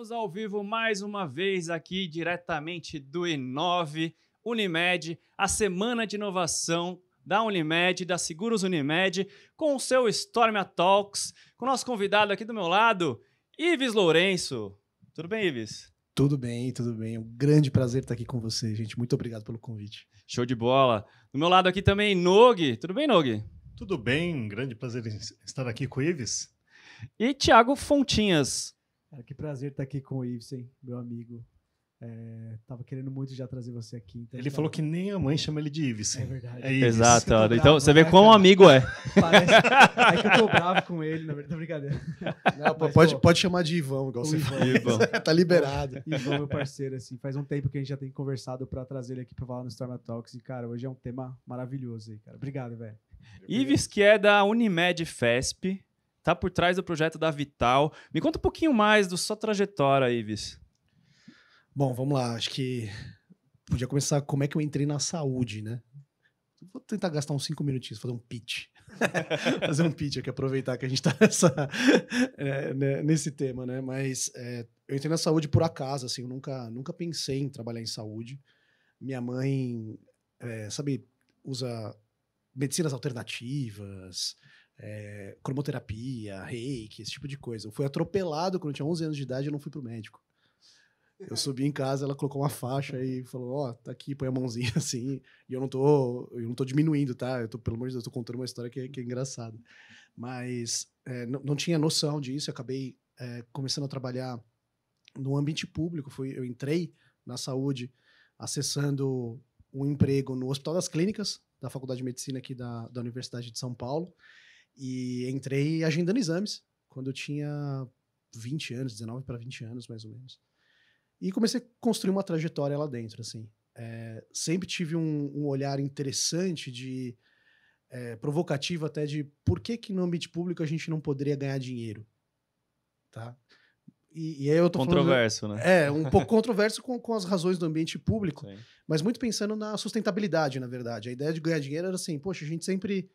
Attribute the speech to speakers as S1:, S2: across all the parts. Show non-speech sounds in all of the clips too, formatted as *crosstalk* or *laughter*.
S1: Estamos ao vivo mais uma vez aqui diretamente do Inove Unimed, a semana de inovação da Unimed, da Seguros Unimed, com o seu Stormia Talks, com o nosso convidado aqui do meu lado, Ives Lourenço. Tudo bem, Ives?
S2: Tudo bem, tudo bem. Um grande prazer estar aqui com você, gente. Muito obrigado pelo convite.
S1: Show de bola. Do meu lado aqui também, Nog. Tudo bem, Nog?
S3: Tudo bem, grande prazer estar aqui com o Ives.
S1: E Thiago Fontinhas.
S4: Cara, que prazer estar aqui com o Ives, hein, meu amigo. É, tava querendo muito já trazer você aqui. Então
S3: ele
S4: tá...
S3: falou que nem a mãe chama ele de Ives.
S4: É verdade.
S3: É Ives.
S1: Exato.
S4: Bravo,
S1: então você vê
S4: né,
S1: quão
S4: cara?
S1: amigo é.
S4: Parece... É que eu tô bravo com ele, na verdade. Brincadeira.
S2: Não,
S4: Mas,
S2: pode,
S4: pô,
S2: pode chamar de Ivão, igual você
S4: Ivan.
S2: falou.
S1: Ivan. *laughs*
S2: tá liberado.
S4: Ivan, meu parceiro, assim, faz um tempo que a gente já tem conversado pra trazer ele aqui pra falar no Storm Talks. E, cara, hoje é um tema maravilhoso aí, cara. Obrigado, velho.
S1: Ives, que é da Unimed FESP, tá por trás do projeto da Vital. Me conta um pouquinho mais da sua trajetória, Ives.
S2: Bom, vamos lá. Acho que podia começar como é que eu entrei na saúde, né? Vou tentar gastar uns cinco minutinhos, fazer um pitch. *laughs* fazer um pitch aqui, aproveitar que a gente tá nessa, *laughs* é, né, nesse tema, né? Mas é, eu entrei na saúde por acaso, assim, eu nunca, nunca pensei em trabalhar em saúde. Minha mãe, é, sabe, usa medicinas alternativas, é, cromoterapia, reiki, esse tipo de coisa. Eu fui atropelado quando eu tinha 11 anos de idade e não fui pro médico. Eu *laughs* subi em casa, ela colocou uma faixa e falou: Ó, tá aqui, põe a mãozinha *laughs* assim. E eu não tô, eu não tô diminuindo, tá? Eu tô, pelo amor de Deus, eu tô contando uma história que, é- que é engraçada. Mas é, não, não tinha noção disso. Eu acabei é, começando a trabalhar no ambiente público. Fui, eu entrei na saúde acessando um emprego no Hospital das Clínicas, da Faculdade de Medicina aqui da, da Universidade de São Paulo. E entrei agendando exames quando eu tinha 20 anos, 19 para 20 anos, mais ou menos. E comecei a construir uma trajetória lá dentro, assim. É, sempre tive um, um olhar interessante de é, provocativo até de por que que no ambiente público a gente não poderia ganhar dinheiro, tá? E, e aí eu tô
S1: Controverso, né?
S2: falando... É, um pouco controverso com, com as razões do ambiente público,
S1: Sim.
S2: mas muito pensando na sustentabilidade, na verdade. A ideia de ganhar dinheiro era assim, poxa, a gente sempre...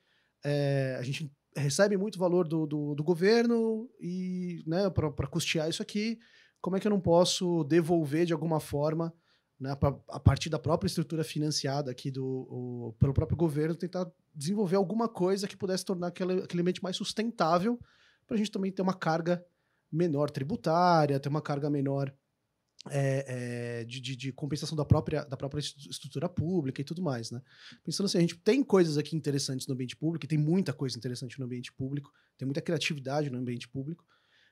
S2: é, a gente recebe muito valor do, do, do governo e, né, para custear isso aqui, como é que eu não posso devolver de alguma forma, né, pra- a partir da própria estrutura financiada aqui do, o- pelo próprio governo, tentar desenvolver alguma coisa que pudesse tornar aquele, aquele ambiente mais sustentável para a gente também ter uma carga menor tributária, ter uma carga menor é, é, de, de- de compensação da própria, da própria estru- estrutura pública e tudo mais, né? Pensando assim, a gente tem coisas aqui interessantes no ambiente público, e tem muita coisa interessante no ambiente público, tem muita criatividade no ambiente público,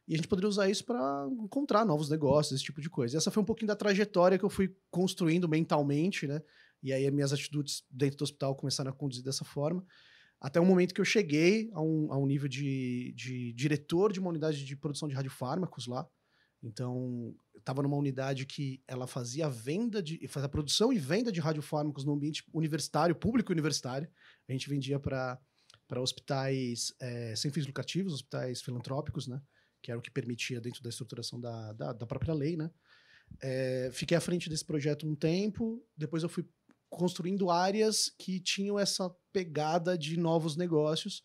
S2: e a gente poderia usar isso para encontrar novos negócios, esse tipo de coisa. E essa foi um pouquinho da trajetória que eu fui construindo mentalmente, né? E aí as minhas atitudes dentro do hospital começaram a conduzir dessa forma. Até o momento que eu cheguei a um, a um nível de, de diretor de uma unidade de produção de radiofármacos lá. Então, eu estava numa unidade que ela fazia venda de. fazia produção e venda de radiofármacos no ambiente universitário, público universitário. A gente vendia para hospitais eh, sem fins lucrativos, hospitais filantrópicos, né? Que era o que permitia dentro da estruturação da, da, da própria lei, né? Eh, fiquei à frente desse projeto um tempo, depois eu fui construindo áreas que tinham essa pegada de novos negócios,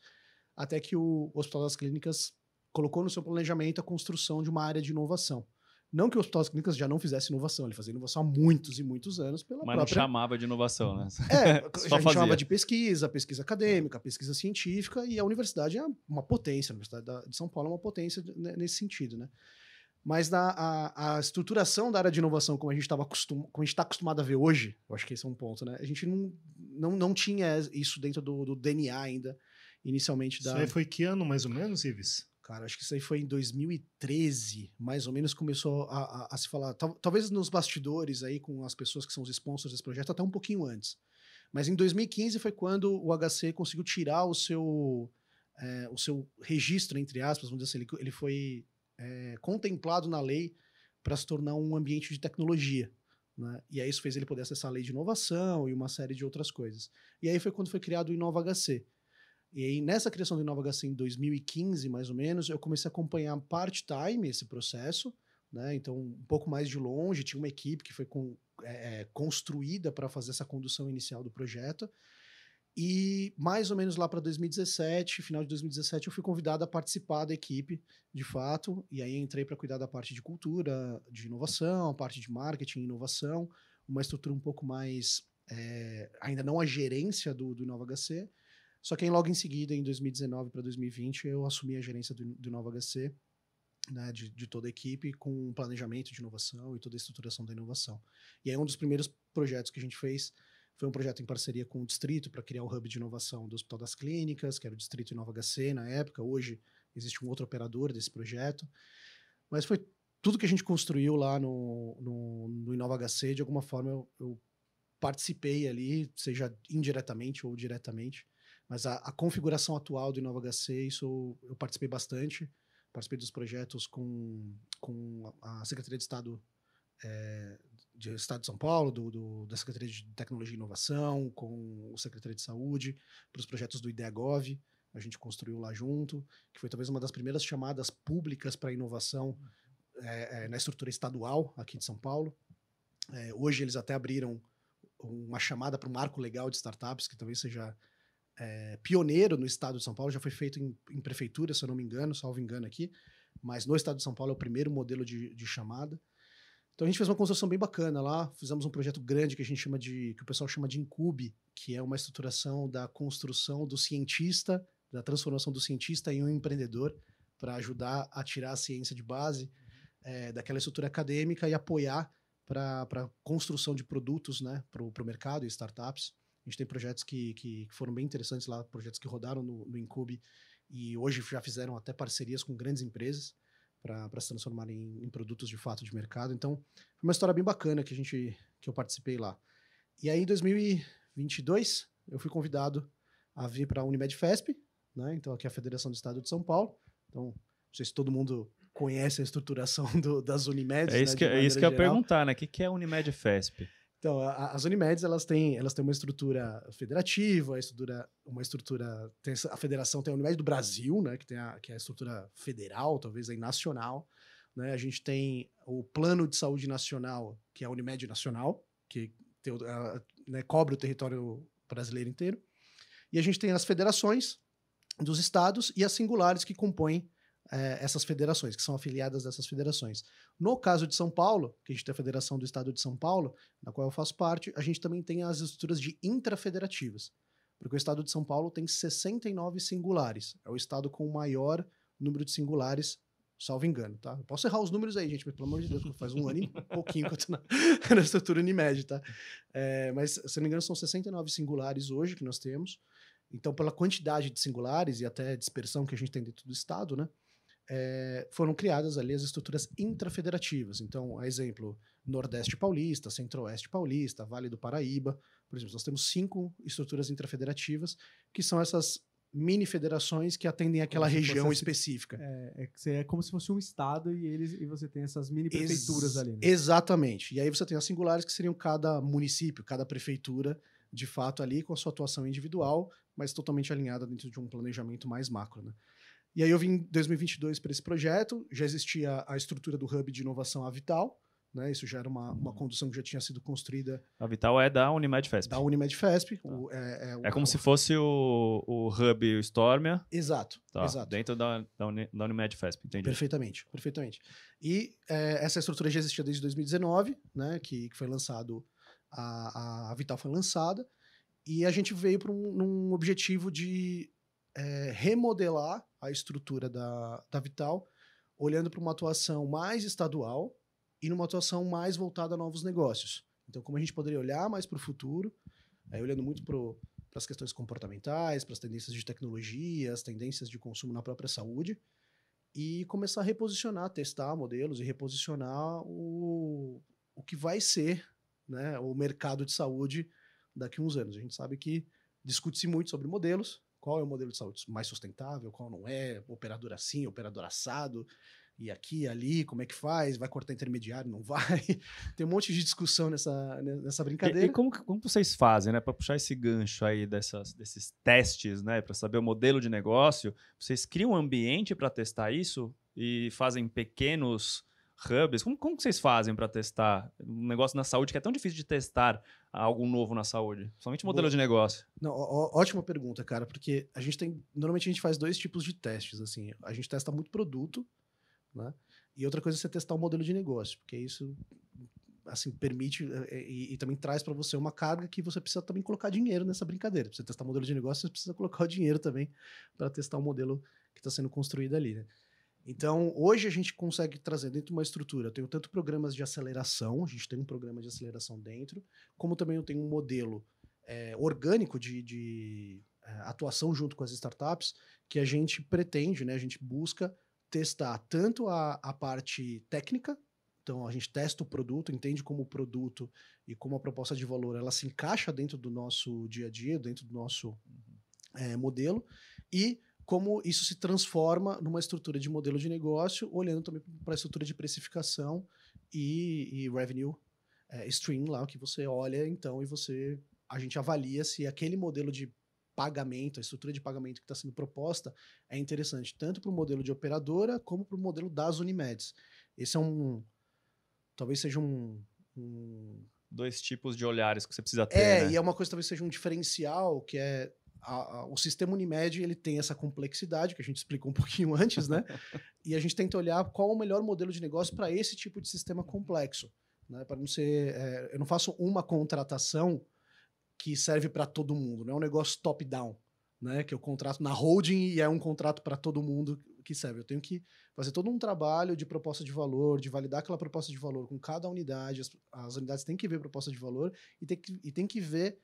S2: até que o Hospital das Clínicas colocou no seu planejamento a construção de uma área de inovação. Não que o Hospital das Clínicas já não fizesse inovação, ele fazia inovação há muitos e muitos anos pela
S1: Mas não
S2: própria...
S1: chamava de inovação, né?
S2: É, *laughs*
S1: Só
S2: a gente
S1: fazia.
S2: chamava de pesquisa, pesquisa acadêmica, pesquisa científica, e a universidade é uma potência, a Universidade da- de São Paulo é uma potência né, nesse sentido, né? Mas na, a, a estruturação da área de inovação, como a gente estava acostum, como a gente está acostumado a ver hoje, eu acho que esse é um ponto, né? A gente não, não, não tinha isso dentro do, do DNA ainda, inicialmente
S3: Isso
S2: da.
S3: aí foi que ano, mais ou menos, Ives?
S2: Cara, acho que isso aí foi em 2013, mais ou menos começou a, a- a se falar. Tal- talvez nos bastidores aí, com as pessoas que são os sponsors desse projeto, até um pouquinho antes. Mas em 2015 foi quando o HC conseguiu tirar o seu, eh, o seu registro, entre aspas, vamos dizer assim, ele, ele foi eh, contemplado na lei para se tornar um ambiente de tecnologia. Né? E aí isso fez ele poder acessar a lei de inovação e uma série de outras coisas. E aí foi quando foi criado o Inova HC. E aí, nessa criação do Inova HC em 2015, mais ou menos, eu comecei a acompanhar part-time esse processo, né? Então, um pouco mais de longe, tinha uma equipe que foi com- é, é, construída para fazer essa condução inicial do projeto. E mais ou menos lá para 2017, final de 2017, eu fui convidado a participar da equipe, de fato, e aí entrei para cuidar da parte de cultura, de inovação, parte de marketing inovação, uma estrutura um pouco mais, é, ainda não a gerência do, do Inova HC, só que aí logo em seguida, em 2019 para 2020, eu assumi a gerência do, do Inova HC, né, de, de, toda a equipe, com planejamento de inovação e toda a estruturação da inovação. E aí um dos primeiros projetos que a gente fez foi um projeto em parceria com o Distrito para criar o hub de inovação do Hospital das Clínicas, que era o Distrito Inova HC na época. Hoje existe um outro operador desse projeto. Mas foi tudo que a gente construiu lá no, no, no Inova HC, de alguma forma eu, eu, participei ali, seja indiretamente ou diretamente. Mas a, a, configuração atual do Inova HC, isso eu participei bastante. Participei dos projetos com, com a Secretaria de Estado é, de Estado de São Paulo, do, do, da Secretaria de Tecnologia e Inovação, com o Secretaria de Saúde, para os projetos do IDEAGOV, a gente construiu lá junto, que foi talvez uma das primeiras chamadas públicas para inovação é, é, na estrutura estadual aqui de São Paulo. Hoje eles até abriram uma chamada para um marco legal de startups, que talvez seja é, pioneiro no estado de São Paulo, já foi feito em, em, prefeitura, se eu não me engano, salvo engano aqui, mas no estado de São Paulo é o primeiro modelo de, de chamada. Então a gente fez uma construção bem bacana lá, fizemos um projeto grande que a gente chama de, que o pessoal chama de Incube, que é uma estruturação da construção do cientista, da transformação do cientista em um empreendedor, para ajudar a tirar a ciência de base é, daquela estrutura acadêmica e apoiar para a construção de produtos né, para o mercado e startups. A gente tem projetos que, que, que, foram bem interessantes lá, projetos que rodaram no, no Incube e hoje já fizeram até parcerias com grandes empresas para se transformar em, em, produtos de fato de mercado. Então, foi uma história bem bacana que a gente que eu participei lá. E aí, em 2022, eu fui convidado a vir para a Unimed Fesp, né? Então, aqui é a Federação do Estado de São Paulo. Então, não sei se todo mundo conhece a estruturação *laughs* do, das Unimedes.
S1: É isso
S2: né,
S1: que, é isso que eu ia perguntar, né? O que, que é Unimed Fesp?
S2: Então, a, as Unimedes, elas têm, elas têm uma estrutura federativa, a estrutura, uma estrutura, tem, a federação tem a Unimed do Brasil, né, que, tem a, que é a estrutura federal, talvez aí nacional, né, a gente tem o Plano de Saúde Nacional, que é a Unimed Nacional, que tem, né, cobre o território brasileiro inteiro, e a gente tem as federações dos estados e as singulares que compõem é, essas federações, que são afiliadas dessas federações. No caso de São Paulo, que a gente tem a Federação do Estado de São Paulo, na qual eu faço parte, a gente também tem as estruturas de intrafederativas, porque o Estado de São Paulo tem 69 singulares, é o estado com o maior número de singulares, salvo engano, tá? Eu posso errar os números aí, gente, mas pelo amor de Deus, faz um ano e *laughs* pouquinho que eu tô na, *laughs* na estrutura Unimed, tá? É, mas, se não me engano, são 69 singulares hoje que nós temos, então, pela quantidade de singulares e até dispersão que a gente tem dentro do Estado, né? É, foram criadas ali as estruturas intrafederativas. Então, a exemplo, Nordeste Paulista, Centro-Oeste Paulista, Vale do Paraíba. Por exemplo, nós temos cinco estruturas intrafederativas, que são essas mini federações que atendem aquela região específica.
S4: É, é, é, como se fosse um estado e eles e você tem essas mini prefeituras Ex ali. Né?
S2: Exatamente. E aí você tem as singulares que seriam cada município, cada prefeitura, de fato ali com a sua atuação individual, mas totalmente alinhada dentro de um planejamento mais macro, né? E aí eu vim em 2022 para esse projeto, já existia a estrutura do Hub de Inovação a Vital, né? Isso já era uma, uma condução que já tinha sido construída.
S1: A Vital é da Unimed Fesp.
S2: Da Unimed Fesp.
S1: Tá.
S2: O,
S1: é, é, é, como o, se fosse o, o Hub o Stormia.
S2: Exato,
S1: tá,
S2: exato.
S1: Dentro da, da, Uni, da Unimed Fesp, entendi.
S2: Perfeitamente, perfeitamente. E é, essa estrutura já existia desde 2019, né? Que, que foi lançado, a, a Vital foi lançada, e a gente veio para um, um objetivo de é, remodelar a estrutura da, da Vital, olhando para uma atuação mais estadual e numa atuação mais voltada a novos negócios. Então, como a gente poderia olhar mais para o futuro, é, olhando muito para as questões comportamentais, para as tendências de tecnologia, as tendências de consumo na própria saúde, e começar a reposicionar, testar modelos e reposicionar o, o que vai ser né, o mercado de saúde daqui a uns anos. A gente sabe que discute-se muito sobre modelos, qual é o modelo de saúde mais sustentável, qual não é, operador assim, operador assado, e aqui, ali, como é que faz, vai cortar intermediário, não vai. *laughs* Tem um monte de discussão nessa, nessa brincadeira.
S1: E, e como, como vocês fazem, né, para puxar esse gancho aí dessas, desses testes, né, para saber o modelo de negócio, vocês criam um ambiente para testar isso e fazem pequenos hubs? Como, como que vocês fazem para testar um negócio na saúde que é tão difícil de testar algo novo na saúde? Somente modelo
S2: Boa.
S1: de negócio.
S2: Não, ó- ótima pergunta, cara, porque a gente tem. Normalmente a gente faz dois tipos de testes, assim. A gente testa muito produto, né? E outra coisa é você testar o modelo de negócio, porque isso assim permite eh, e, e também traz para você uma carga que você precisa também colocar dinheiro nessa brincadeira. Pra você testar o modelo de negócio, você precisa colocar o dinheiro também para testar o modelo que está sendo construído ali, né? Então, hoje a gente consegue trazer dentro de uma estrutura. Eu tenho tanto programas de aceleração, a gente tem um programa de aceleração dentro, como também eu tenho um modelo é, orgânico de, de, é, atuação junto com as startups que a gente pretende, né? A gente busca testar tanto a, a parte técnica, então a gente testa o produto, entende como o produto e como a proposta de valor ela se encaixa dentro do nosso dia a dia, dentro do nosso é, modelo, e como isso se transforma numa estrutura de modelo de negócio, olhando também para a estrutura de precificação e, e revenue é, stream lá, que você olha então e você a gente avalia se aquele modelo de pagamento, a estrutura de pagamento que está sendo proposta é interessante tanto para o modelo de operadora como para o modelo das Unimeds. Esse é um talvez seja um, um
S1: Dois tipos de olhares que você precisa ter.
S2: é,
S1: né?
S2: e é uma coisa que talvez seja um diferencial, que é a- o sistema Unimed, ele tem essa complexidade, que a gente explicou um *laughs* pouquinho antes, né? e a gente tenta olhar qual o melhor modelo de negócio para esse tipo de sistema complexo. Né? Para não ser. é, eu não faço uma contratação que serve para todo mundo, não é um negócio top-down. Né, que eu contrato na holding e é um contrato para todo mundo que serve. Eu tenho que fazer todo um trabalho de proposta de valor, de validar aquela proposta de valor com cada unidade. As, as unidades têm que ver proposta de valor e tem que, e tem que ver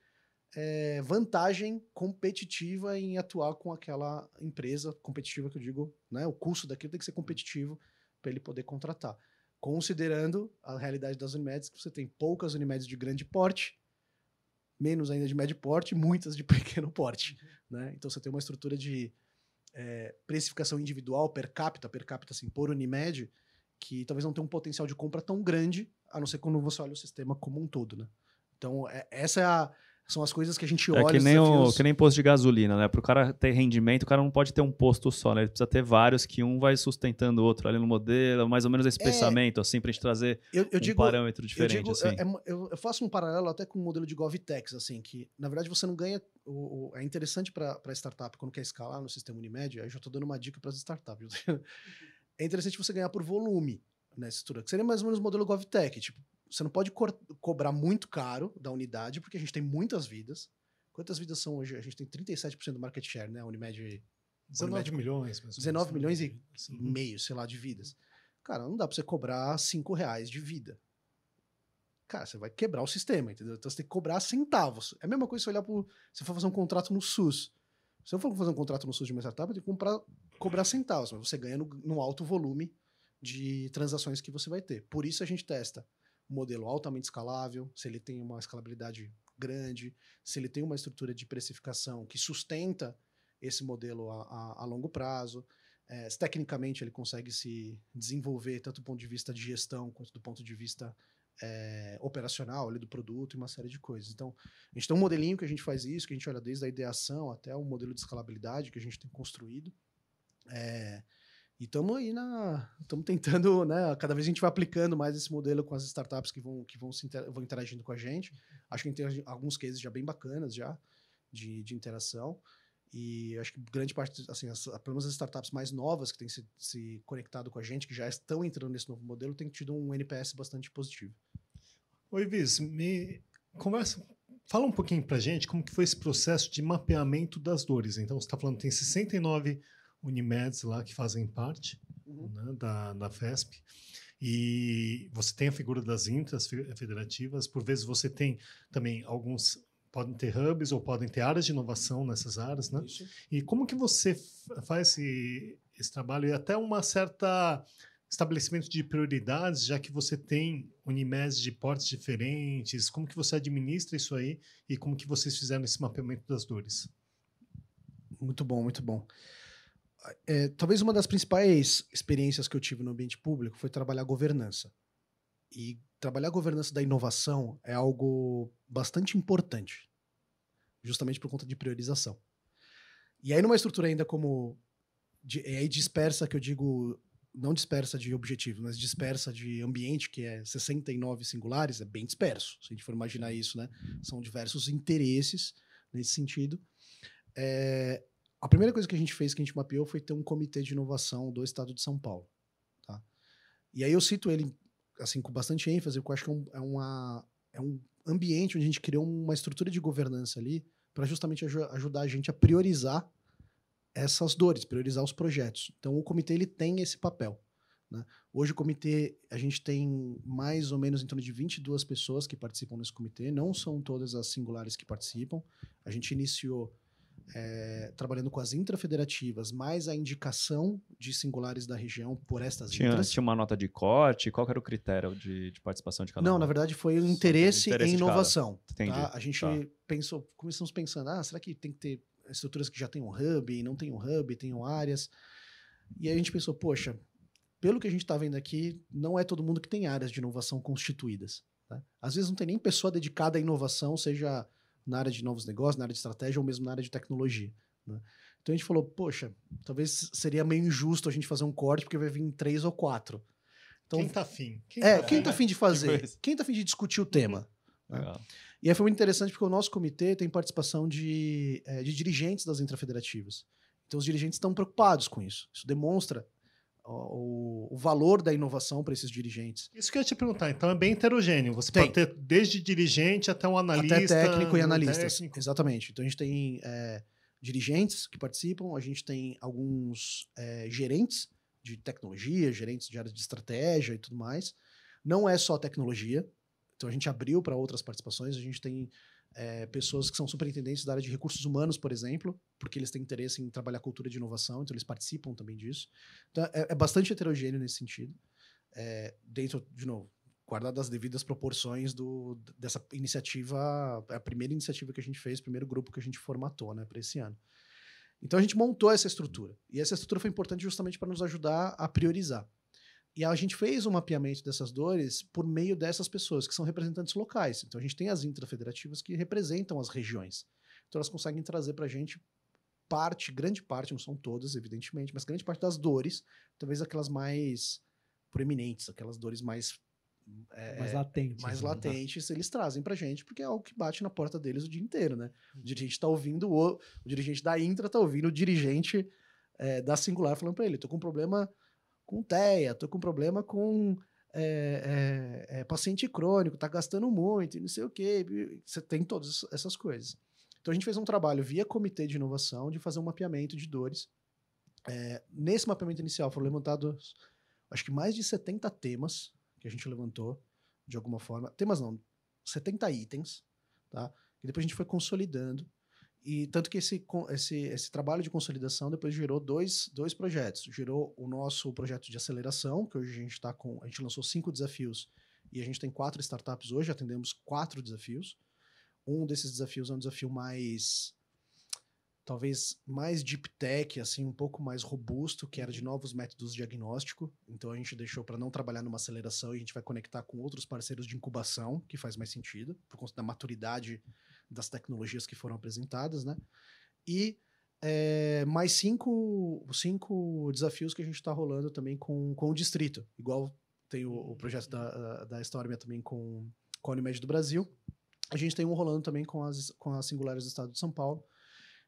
S2: é, vantagem competitiva em atuar com aquela empresa competitiva que eu digo, né? O custo daquilo tem que ser competitivo para ele poder contratar. Considerando a realidade das Unimedes, que você tem poucas Unimedes de grande porte, menos ainda de médio porte, *laughs* muitas de pequeno porte. Né? Então você tem uma estrutura de é, precificação individual per capita, per capita assim, por Unimed, que talvez não tenha um potencial de compra tão grande, a não ser quando você olha o sistema como um todo. Né? Então, é- essa é a- são as coisas que a gente
S1: É
S2: olha.
S1: que
S2: os
S1: nem, o, que nem posto de gasolina, né? Para o cara ter rendimento, o cara não pode ter um posto só, né? Ele precisa ter vários que um vai sustentando o outro ali no modelo, mais ou menos esse
S2: É.
S1: pensamento, assim, pra gente trazer
S2: eu, eu
S1: um
S2: digo,
S1: parâmetro
S2: eu,
S1: diferente,
S2: digo
S1: assim.
S2: é- é eu, eu faço um paralelo até com o modelo de GovTex, assim, que na verdade você não ganha. O, o- é interessante para startup quando quer escalar no sistema Unimed, aí eu já estou dando uma dica para as startups. *laughs* é interessante você ganhar por volume nessa estrutura, que seria mais ou menos o modelo GovTech. Tipo, você não pode cor- cobrar muito caro da unidade, porque a gente tem muitas vidas. Quantas vidas são hoje? A gente tem 37% do market share, né? A Unimed
S3: 19
S2: Unimed-
S3: milhões. mais ou
S2: 19
S3: menos,
S2: milhões e
S3: Sim.
S2: meio, sei lá, de vidas. Cara, não dá pra você cobrar 5 reais de vida. Cara, você vai quebrar o sistema, entendeu? Então você tem que cobrar centavos. É a mesma coisa se você olhar pro. Se você for fazer um contrato no SUS. Se eu for fazer um contrato no SUS de uma startup, eu tenho que comprar, cobrar centavos, mas você ganha no, no alto volume de transações que você vai ter. Por isso a gente testa um modelo altamente escalável, se ele tem uma escalabilidade grande, se ele tem uma estrutura de precificação que sustenta esse modelo a, a- a longo prazo. É, tecnicamente ele consegue se desenvolver tanto do ponto de vista de gestão quanto do ponto de vista é, operacional ali do produto e uma série de coisas. Então, a gente tem um modelinho que a gente faz isso, que a gente olha desde a ideação até o modelo de escalabilidade que a gente tem construído. É, e estamos aí na. Estamos tentando, né? Cada vez a gente vai aplicando mais esse modelo com as startups que vão, que vão, se inter- vão interagindo com a gente. Acho que a gente tem alguns cases já bem bacanas já de, de interação. E acho que grande parte, assim, as, pelo menos as startups mais novas que têm se, se conectado com a gente, que já estão entrando nesse novo modelo, têm tido um NPS bastante positivo.
S3: Oi, Viz, me conversa, fala um pouquinho pra gente como que foi esse processo de mapeamento das dores. Então, você está falando tem 69 Unimeds lá que fazem parte né, da, da FESP. E você tem a figura das intras fe- federativas, por vezes você tem também alguns podem ter hubs ou podem ter áreas de inovação nessas áreas, né?
S2: Isso.
S3: E como que você faz esse, esse trabalho e até uma certa estabelecimento de prioridades, já que você tem Unimes de portes diferentes, como que você administra isso aí e como que vocês fizeram esse mapeamento das dores?
S2: Muito bom, muito bom. É, talvez uma das principais experiências que eu tive no ambiente público foi trabalhar governança. E trabalhar governança da inovação é algo bastante importante, justamente por conta de priorização. E aí, numa estrutura ainda como. De, é aí dispersa, que eu digo não dispersa de objetivo, mas dispersa de ambiente, que é 69 singulares, é bem disperso, se a gente for imaginar isso, né? São diversos interesses nesse sentido. É, a primeira coisa que a gente fez, que a gente mapeou, foi ter um comitê de inovação do estado de São Paulo. Tá? E aí eu cito ele assim com bastante ênfase, porque eu acho que é, um, é, uma, é um ambiente onde a gente criou uma estrutura de governança ali para justamente aj ajudar a gente a priorizar essas dores, priorizar os projetos. Então, o comitê ele tem esse papel. Né? Hoje, o comitê, a gente tem mais ou menos em torno de 22 pessoas que participam nesse comitê. Não são todas as singulares que participam. A gente iniciou é, trabalhando com as intrafederativas, mais a indicação de singulares da região por estas
S1: tinha,
S2: intras.
S1: Tinha uma nota de corte? Qual era o critério de, de participação de cada
S2: Não,
S1: um?
S2: na verdade foi o interesse,
S1: interesse
S2: em inovação.
S1: Entendi.
S2: Tá? A gente
S1: Tá.
S2: pensou, começamos pensando, ah, será que tem que ter estruturas que já tem um hub, não tem um hub, tenham áreas? E aí a gente pensou, poxa, pelo que a gente está vendo aqui, não é todo mundo que tem áreas de inovação constituídas. tá? Às vezes não tem nem pessoa dedicada à inovação, seja na área de novos negócios, na área de estratégia ou mesmo na área de tecnologia. né? Então a gente falou, poxa, talvez seria meio injusto a gente fazer um corte, porque vai vir três ou quatro. Então,
S3: Quem tá afim? Quem
S2: é,
S3: tá
S2: quem
S3: afim?
S2: tá afim de fazer? Quem tá afim de discutir o tema? né? E aí foi muito interessante porque o nosso comitê tem participação de, eh, de dirigentes das intrafederativas. Então os dirigentes estão preocupados com isso. Isso demonstra o, o valor da inovação para esses dirigentes.
S3: Isso que eu ia te perguntar. Então é bem heterogêneo. Você
S2: Tem.
S3: pode ter desde dirigente até um analista.
S2: Até técnico e analistas.
S3: técnico.
S2: Exatamente. Então a gente tem eh, dirigentes que participam, a gente tem alguns eh, gerentes de tecnologia, gerentes de áreas de estratégia e tudo mais. Não é só tecnologia. Então a gente abriu para outras participações. A gente tem eh, pessoas que são superintendentes da área de recursos humanos, por exemplo, porque eles têm interesse em trabalhar cultura de inovação, então eles participam também disso. Então é, é bastante heterogêneo nesse sentido. Eh, dentro, de novo, guardado as devidas proporções do, dessa iniciativa, é a primeira iniciativa que a gente fez, o primeiro grupo que a gente formatou né, para esse ano. Então a gente montou essa estrutura. E essa estrutura foi importante justamente para nos ajudar a priorizar. E a gente fez um mapeamento dessas dores por meio dessas pessoas, que são representantes locais. Então a gente tem as intrafederativas que representam as regiões. Então elas conseguem trazer para a gente parte, grande parte, não são todas, evidentemente, mas grande parte das dores, talvez aquelas mais proeminentes, aquelas dores mais. é,
S4: mais latente.
S2: mais
S4: né?
S2: latentes eles trazem pra gente, porque é algo que bate na porta deles o dia inteiro, né? O dirigente tá ouvindo, o, o dirigente da Intra tá ouvindo o dirigente é, da Singular falando pra ele, tô com problema com TEA, tô com problema com é, é, é, paciente crônico, tá gastando muito não sei o quê. Você tem todas essas coisas. Então a gente fez um trabalho via comitê de inovação de fazer um mapeamento de dores. É, nesse mapeamento inicial foram levantados, acho que mais de 70 temas que a gente levantou, de alguma forma. Temas não, 70 itens, tá? E depois a gente foi consolidando. E tanto que esse, esse, esse trabalho de consolidação depois gerou dois, dois projetos. Gerou o nosso projeto de aceleração, que hoje a gente está com. A gente lançou cinco desafios e a gente tem quatro startups hoje, atendemos quatro desafios. Um desses desafios é um desafio mais. Talvez mais deep tech, assim, um pouco mais robusto, que era de novos métodos de diagnóstico. Então a gente deixou para não trabalhar numa aceleração e a gente vai conectar com outros parceiros de incubação, que faz mais sentido, por conta da maturidade das tecnologias que foram apresentadas, né? E é, mais cinco, cinco desafios que a gente está rolando também com, com o distrito. Igual tem o, o projeto da, da Stormia também com, com a Unimed do Brasil. A gente tem um rolando também com as, com as singulares do estado de São Paulo.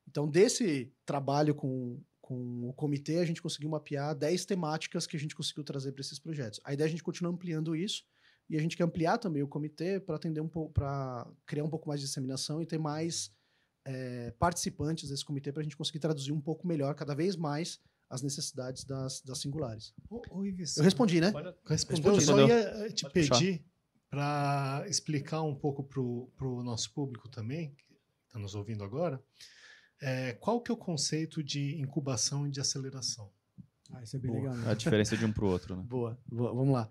S2: Então, desse trabalho com, com o comitê, a gente conseguiu mapear 10 temáticas que a gente conseguiu trazer para esses projetos. A ideia é a gente continuar ampliando isso e a gente quer ampliar também o comitê para atender um pouco, para criar um pouco mais de disseminação e ter mais é, participantes desse comitê para a gente conseguir traduzir um pouco melhor, cada vez mais, as necessidades das, das singulares.
S3: Ô, ô, Ives,
S2: Eu respondi, né?
S3: Respondeu. Eu
S2: Respondi.
S3: só ia eh, te pedir para explicar um pouco para o nosso público também, que está nos ouvindo agora, eh, qual que é o conceito de incubação e de aceleração?
S4: Ah, isso é bem
S2: Boa.
S4: legal. né?
S1: A diferença de um pro outro, né?
S2: Boa, *laughs* boa, vamos lá.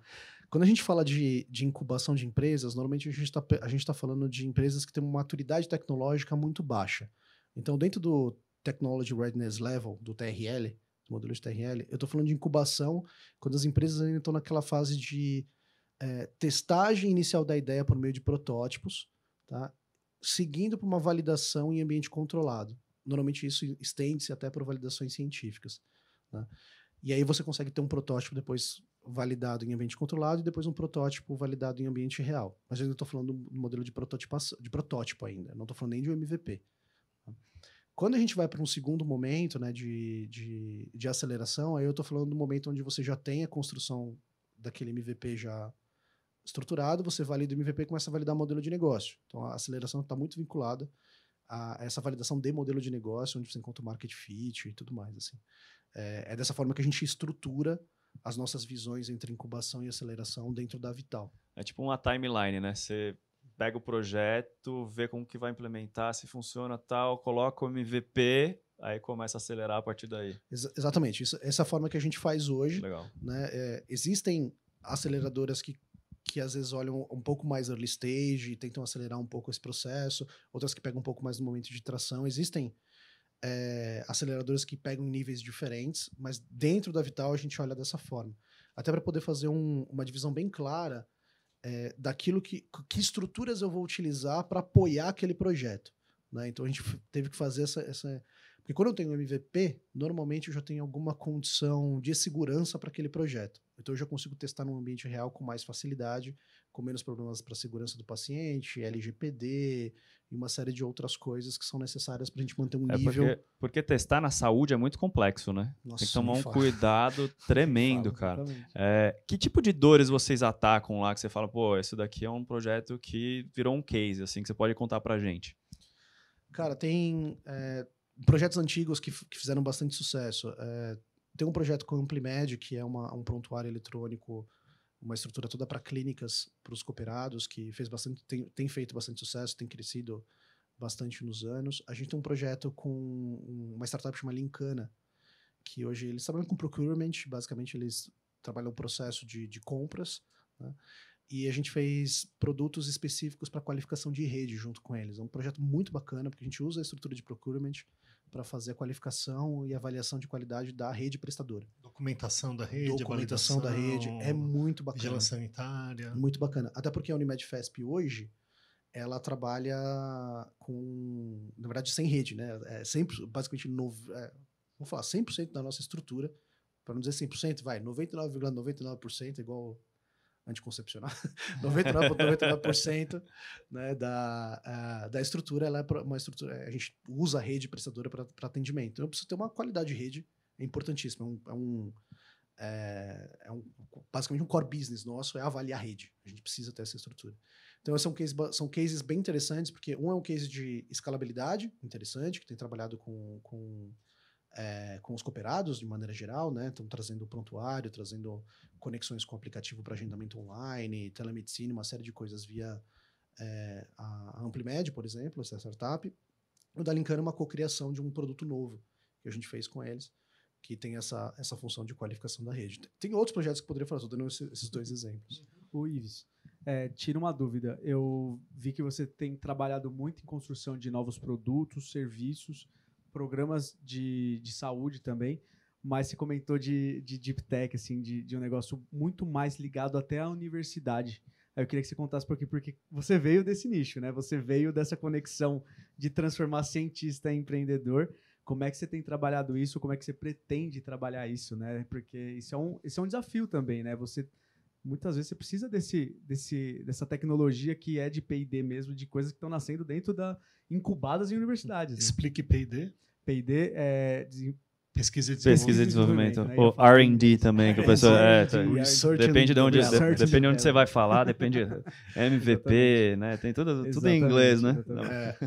S2: Quando a gente fala de, de incubação de empresas, normalmente a gente está tá falando de empresas que têm uma maturidade tecnológica muito baixa. Então, dentro do Technology Readiness Level, do TRL, do modelo de TRL, eu estou falando de incubação quando as empresas ainda estão naquela fase de eh, testagem inicial da ideia por meio de protótipos, tá? seguindo para uma validação em ambiente controlado. Normalmente isso estende-se até por validações científicas. né? E aí você consegue ter um protótipo depois validado em ambiente controlado e depois um protótipo validado em ambiente real. Mas eu ainda estou falando do modelo de, prototipação, de protótipo ainda, não estou falando nem de um MVP. tá? Quando a gente vai para um segundo momento né, de, de, de aceleração, aí eu estou falando do momento onde você já tem a construção daquele MVP já estruturado, você valida o MVP e começa a validar modelo de negócio. Então a aceleração está muito vinculada a essa validação de modelo de negócio, onde você encontra o market fit e tudo mais. Assim. É, é dessa forma que a gente estrutura as nossas visões entre incubação e aceleração dentro da Vital.
S1: É tipo uma timeline, né? Você pega o projeto, vê como que vai implementar, se funciona tal, coloca o MVP, aí começa a acelerar a partir daí.
S2: Exa- exatamente, isso, essa é a forma que a gente faz hoje.
S1: Legal.
S2: né? É, existem aceleradoras que, que às vezes olham um pouco mais early stage e tentam acelerar um pouco esse processo, outras que pegam um pouco mais no momento de tração. Existem é, aceleradoras que pegam níveis diferentes, mas dentro da Vital a gente olha dessa forma. Até para poder fazer um- uma divisão bem clara é, daquilo que, que estruturas eu vou utilizar para apoiar aquele projeto. Né? Então a gente teve que fazer essa, essa. Porque quando eu tenho MVP, normalmente eu já tenho alguma condição de segurança para aquele projeto. Então eu já consigo testar no ambiente real com mais facilidade, com menos problemas para a segurança do paciente, LGPD e uma série de outras coisas que são necessárias para a gente manter um
S1: É
S2: nível.
S1: porque, porque testar na saúde é muito complexo, né?
S2: Nossa,
S1: Tem que tomar um
S2: fala.
S1: cuidado *laughs* tremendo,
S4: Fala,
S1: cara. É, que tipo de dores vocês atacam lá que você fala, pô, esse daqui é um projeto que virou um case, assim, que você pode contar pra gente?
S2: Cara, tem é, projetos antigos que, que fizeram bastante sucesso. É, tem um projeto com a Amplimed, que é uma- um prontuário eletrônico, uma estrutura toda para clínicas, para os cooperados, que fez bastante, tem, tem feito bastante sucesso, tem crescido bastante nos anos. A gente tem um projeto com um- uma startup chamada Lincana, que hoje eles trabalham com procurement, basicamente eles trabalham o processo de, de compras, né? E a gente fez produtos específicos para qualificação de rede junto com eles. É um projeto muito bacana, porque a gente usa a estrutura de procurement para fazer a qualificação e avaliação de qualidade da rede prestadora.
S3: Documentação da rede,
S2: Documentação da rede é muito bacana.
S3: vigilância sanitária.
S2: Muito bacana. Até porque a Unimed FESP hoje, ela trabalha com, na verdade, sem rede, né? É sempre, basicamente, nove, é, vamos falar, 100% da nossa estrutura, para não dizer 100%, vai, 99,99%, igual anticoncepcional, *laughs* 99,99% né, da, a- da estrutura, ela é uma estrutura, a gente usa a rede prestadora para atendimento. Então, eu preciso ter uma qualidade de rede, é importantíssimo, é um, é um é, é um, basicamente um core business nosso é avaliar a rede. A gente precisa ter essa estrutura. Então, são, case, ba- são cases bem interessantes, porque um é um case de escalabilidade interessante, que tem trabalhado com, com, é, com os cooperados de maneira geral, né? Estão trazendo prontuário, trazendo conexões com o aplicativo para agendamento online, telemedicina, uma série de coisas via é, a Amplimed, por exemplo, essa startup. O da Lincana é uma cocriação de um produto novo que a gente fez com eles que tem essa, essa função de qualificação da rede. Tem outros projetos que poderia falar, estou dando esse- esses dois exemplos.
S4: O Ives, é, tira uma dúvida. Eu vi que você tem trabalhado muito em construção de novos produtos, serviços, programas de, de saúde também, mas você comentou de, de deep tech, assim, de, de um negócio muito mais ligado até à universidade. Aí eu queria que você contasse por quê, porque você veio desse nicho, né? Você veio dessa conexão de transformar cientista em empreendedor. Como é que você tem trabalhado isso? Como é que você pretende trabalhar isso, né? Porque isso é um, isso é um desafio também, né? Você muitas vezes você precisa desse, desse, dessa tecnologia que é de P&D mesmo, de coisas que estão nascendo dentro da incubadas em universidades. Né?
S3: Explique P&D,
S4: P&D é
S3: pesquisa e desenvolvimento.
S1: Pesquisa e desenvolvimento.
S4: desenvolvimento, né?
S1: R&D também, que o pessoal... É, tá-
S4: R&D,
S2: Research
S1: depende de onde, de- depende de onde você vai falar, depende... MVP, né? Tem tudo, tudo em inglês, né?
S2: É,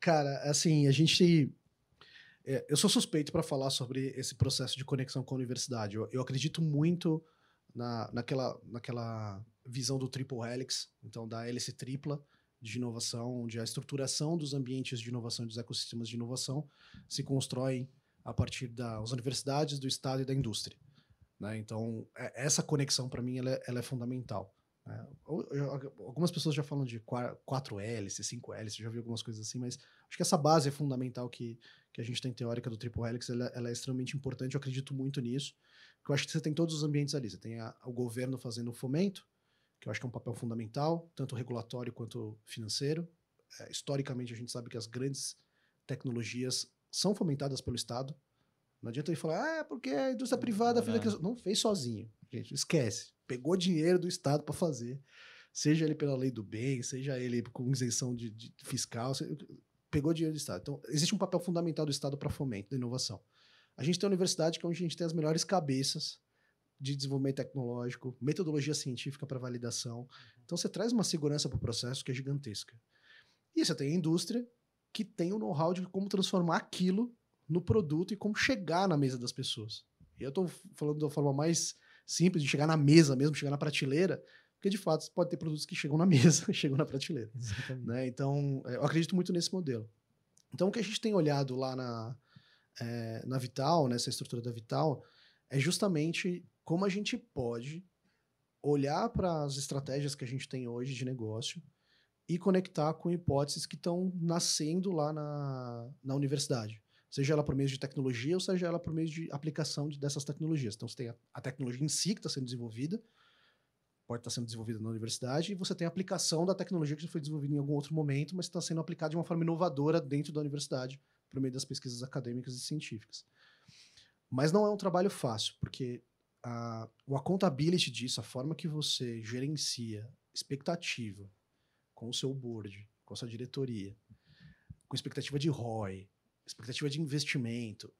S2: cara, assim, a gente. é, eu sou suspeito para falar sobre esse processo de conexão com a universidade. Eu, eu acredito muito na, naquela, naquela visão do triple helix, então da hélice tripla de inovação, onde a estruturação dos ambientes de inovação dos ecossistemas de inovação se constroem a partir das universidades, do Estado e da indústria. né? Então, é- essa conexão, para mim, ela é, ela é fundamental. né? Algumas pessoas já falam de 4 hélices, 5 hélices, já vi algumas coisas assim, mas acho que essa base é fundamental que, que a gente tem teórica do triple helix, ela, ela é extremamente importante, eu acredito muito nisso, eu acho que você tem todos os ambientes ali, você tem a- o governo fazendo o fomento, que eu acho que é um papel fundamental, tanto regulatório quanto financeiro. É, historicamente, a gente sabe que as grandes tecnologias são fomentadas pelo Estado, Não adianta ele falar, ah, é porque a indústria privada fez aquilo. Não fez sozinho. Gente, esquece. Pegou dinheiro do Estado para fazer. Seja ele pela lei do bem, seja ele com isenção de, de fiscal, pegou dinheiro do Estado. Então, existe um papel fundamental do Estado para fomento da inovação. A gente tem a universidade que é onde a gente tem as melhores cabeças de desenvolvimento tecnológico, metodologia científica para validação. Então, você traz uma segurança para o processo que é gigantesca. E você tem a indústria que tem o know-how de como transformar aquilo no produto e como chegar na mesa das pessoas. E eu estou falando da forma mais simples de chegar na mesa mesmo, chegar na prateleira, porque de fato você pode ter produtos que chegam na mesa, *laughs* chegam na prateleira. Né? Então, é, eu acredito muito nesse modelo. Então, o que a gente tem olhado lá na, é, na Vital, nessa estrutura da Vital, é justamente como a gente pode olhar para as estratégias que a gente tem hoje de negócio e conectar com hipóteses que estão nascendo lá na, na universidade. Seja ela por meio de tecnologia ou seja ela por meio de aplicação de- dessas tecnologias. Então, você tem a, a tecnologia em si que está sendo desenvolvida, pode estar sendo desenvolvida na universidade, e você tem a aplicação da tecnologia que já foi desenvolvida em algum outro momento, mas está sendo aplicada de uma forma inovadora dentro da universidade, por meio das pesquisas acadêmicas e científicas. Mas não é um trabalho fácil, porque a, o accountability disso, a forma que você gerencia expectativa com o seu board, com a sua diretoria, com expectativa de ROI, expectativa de investimento,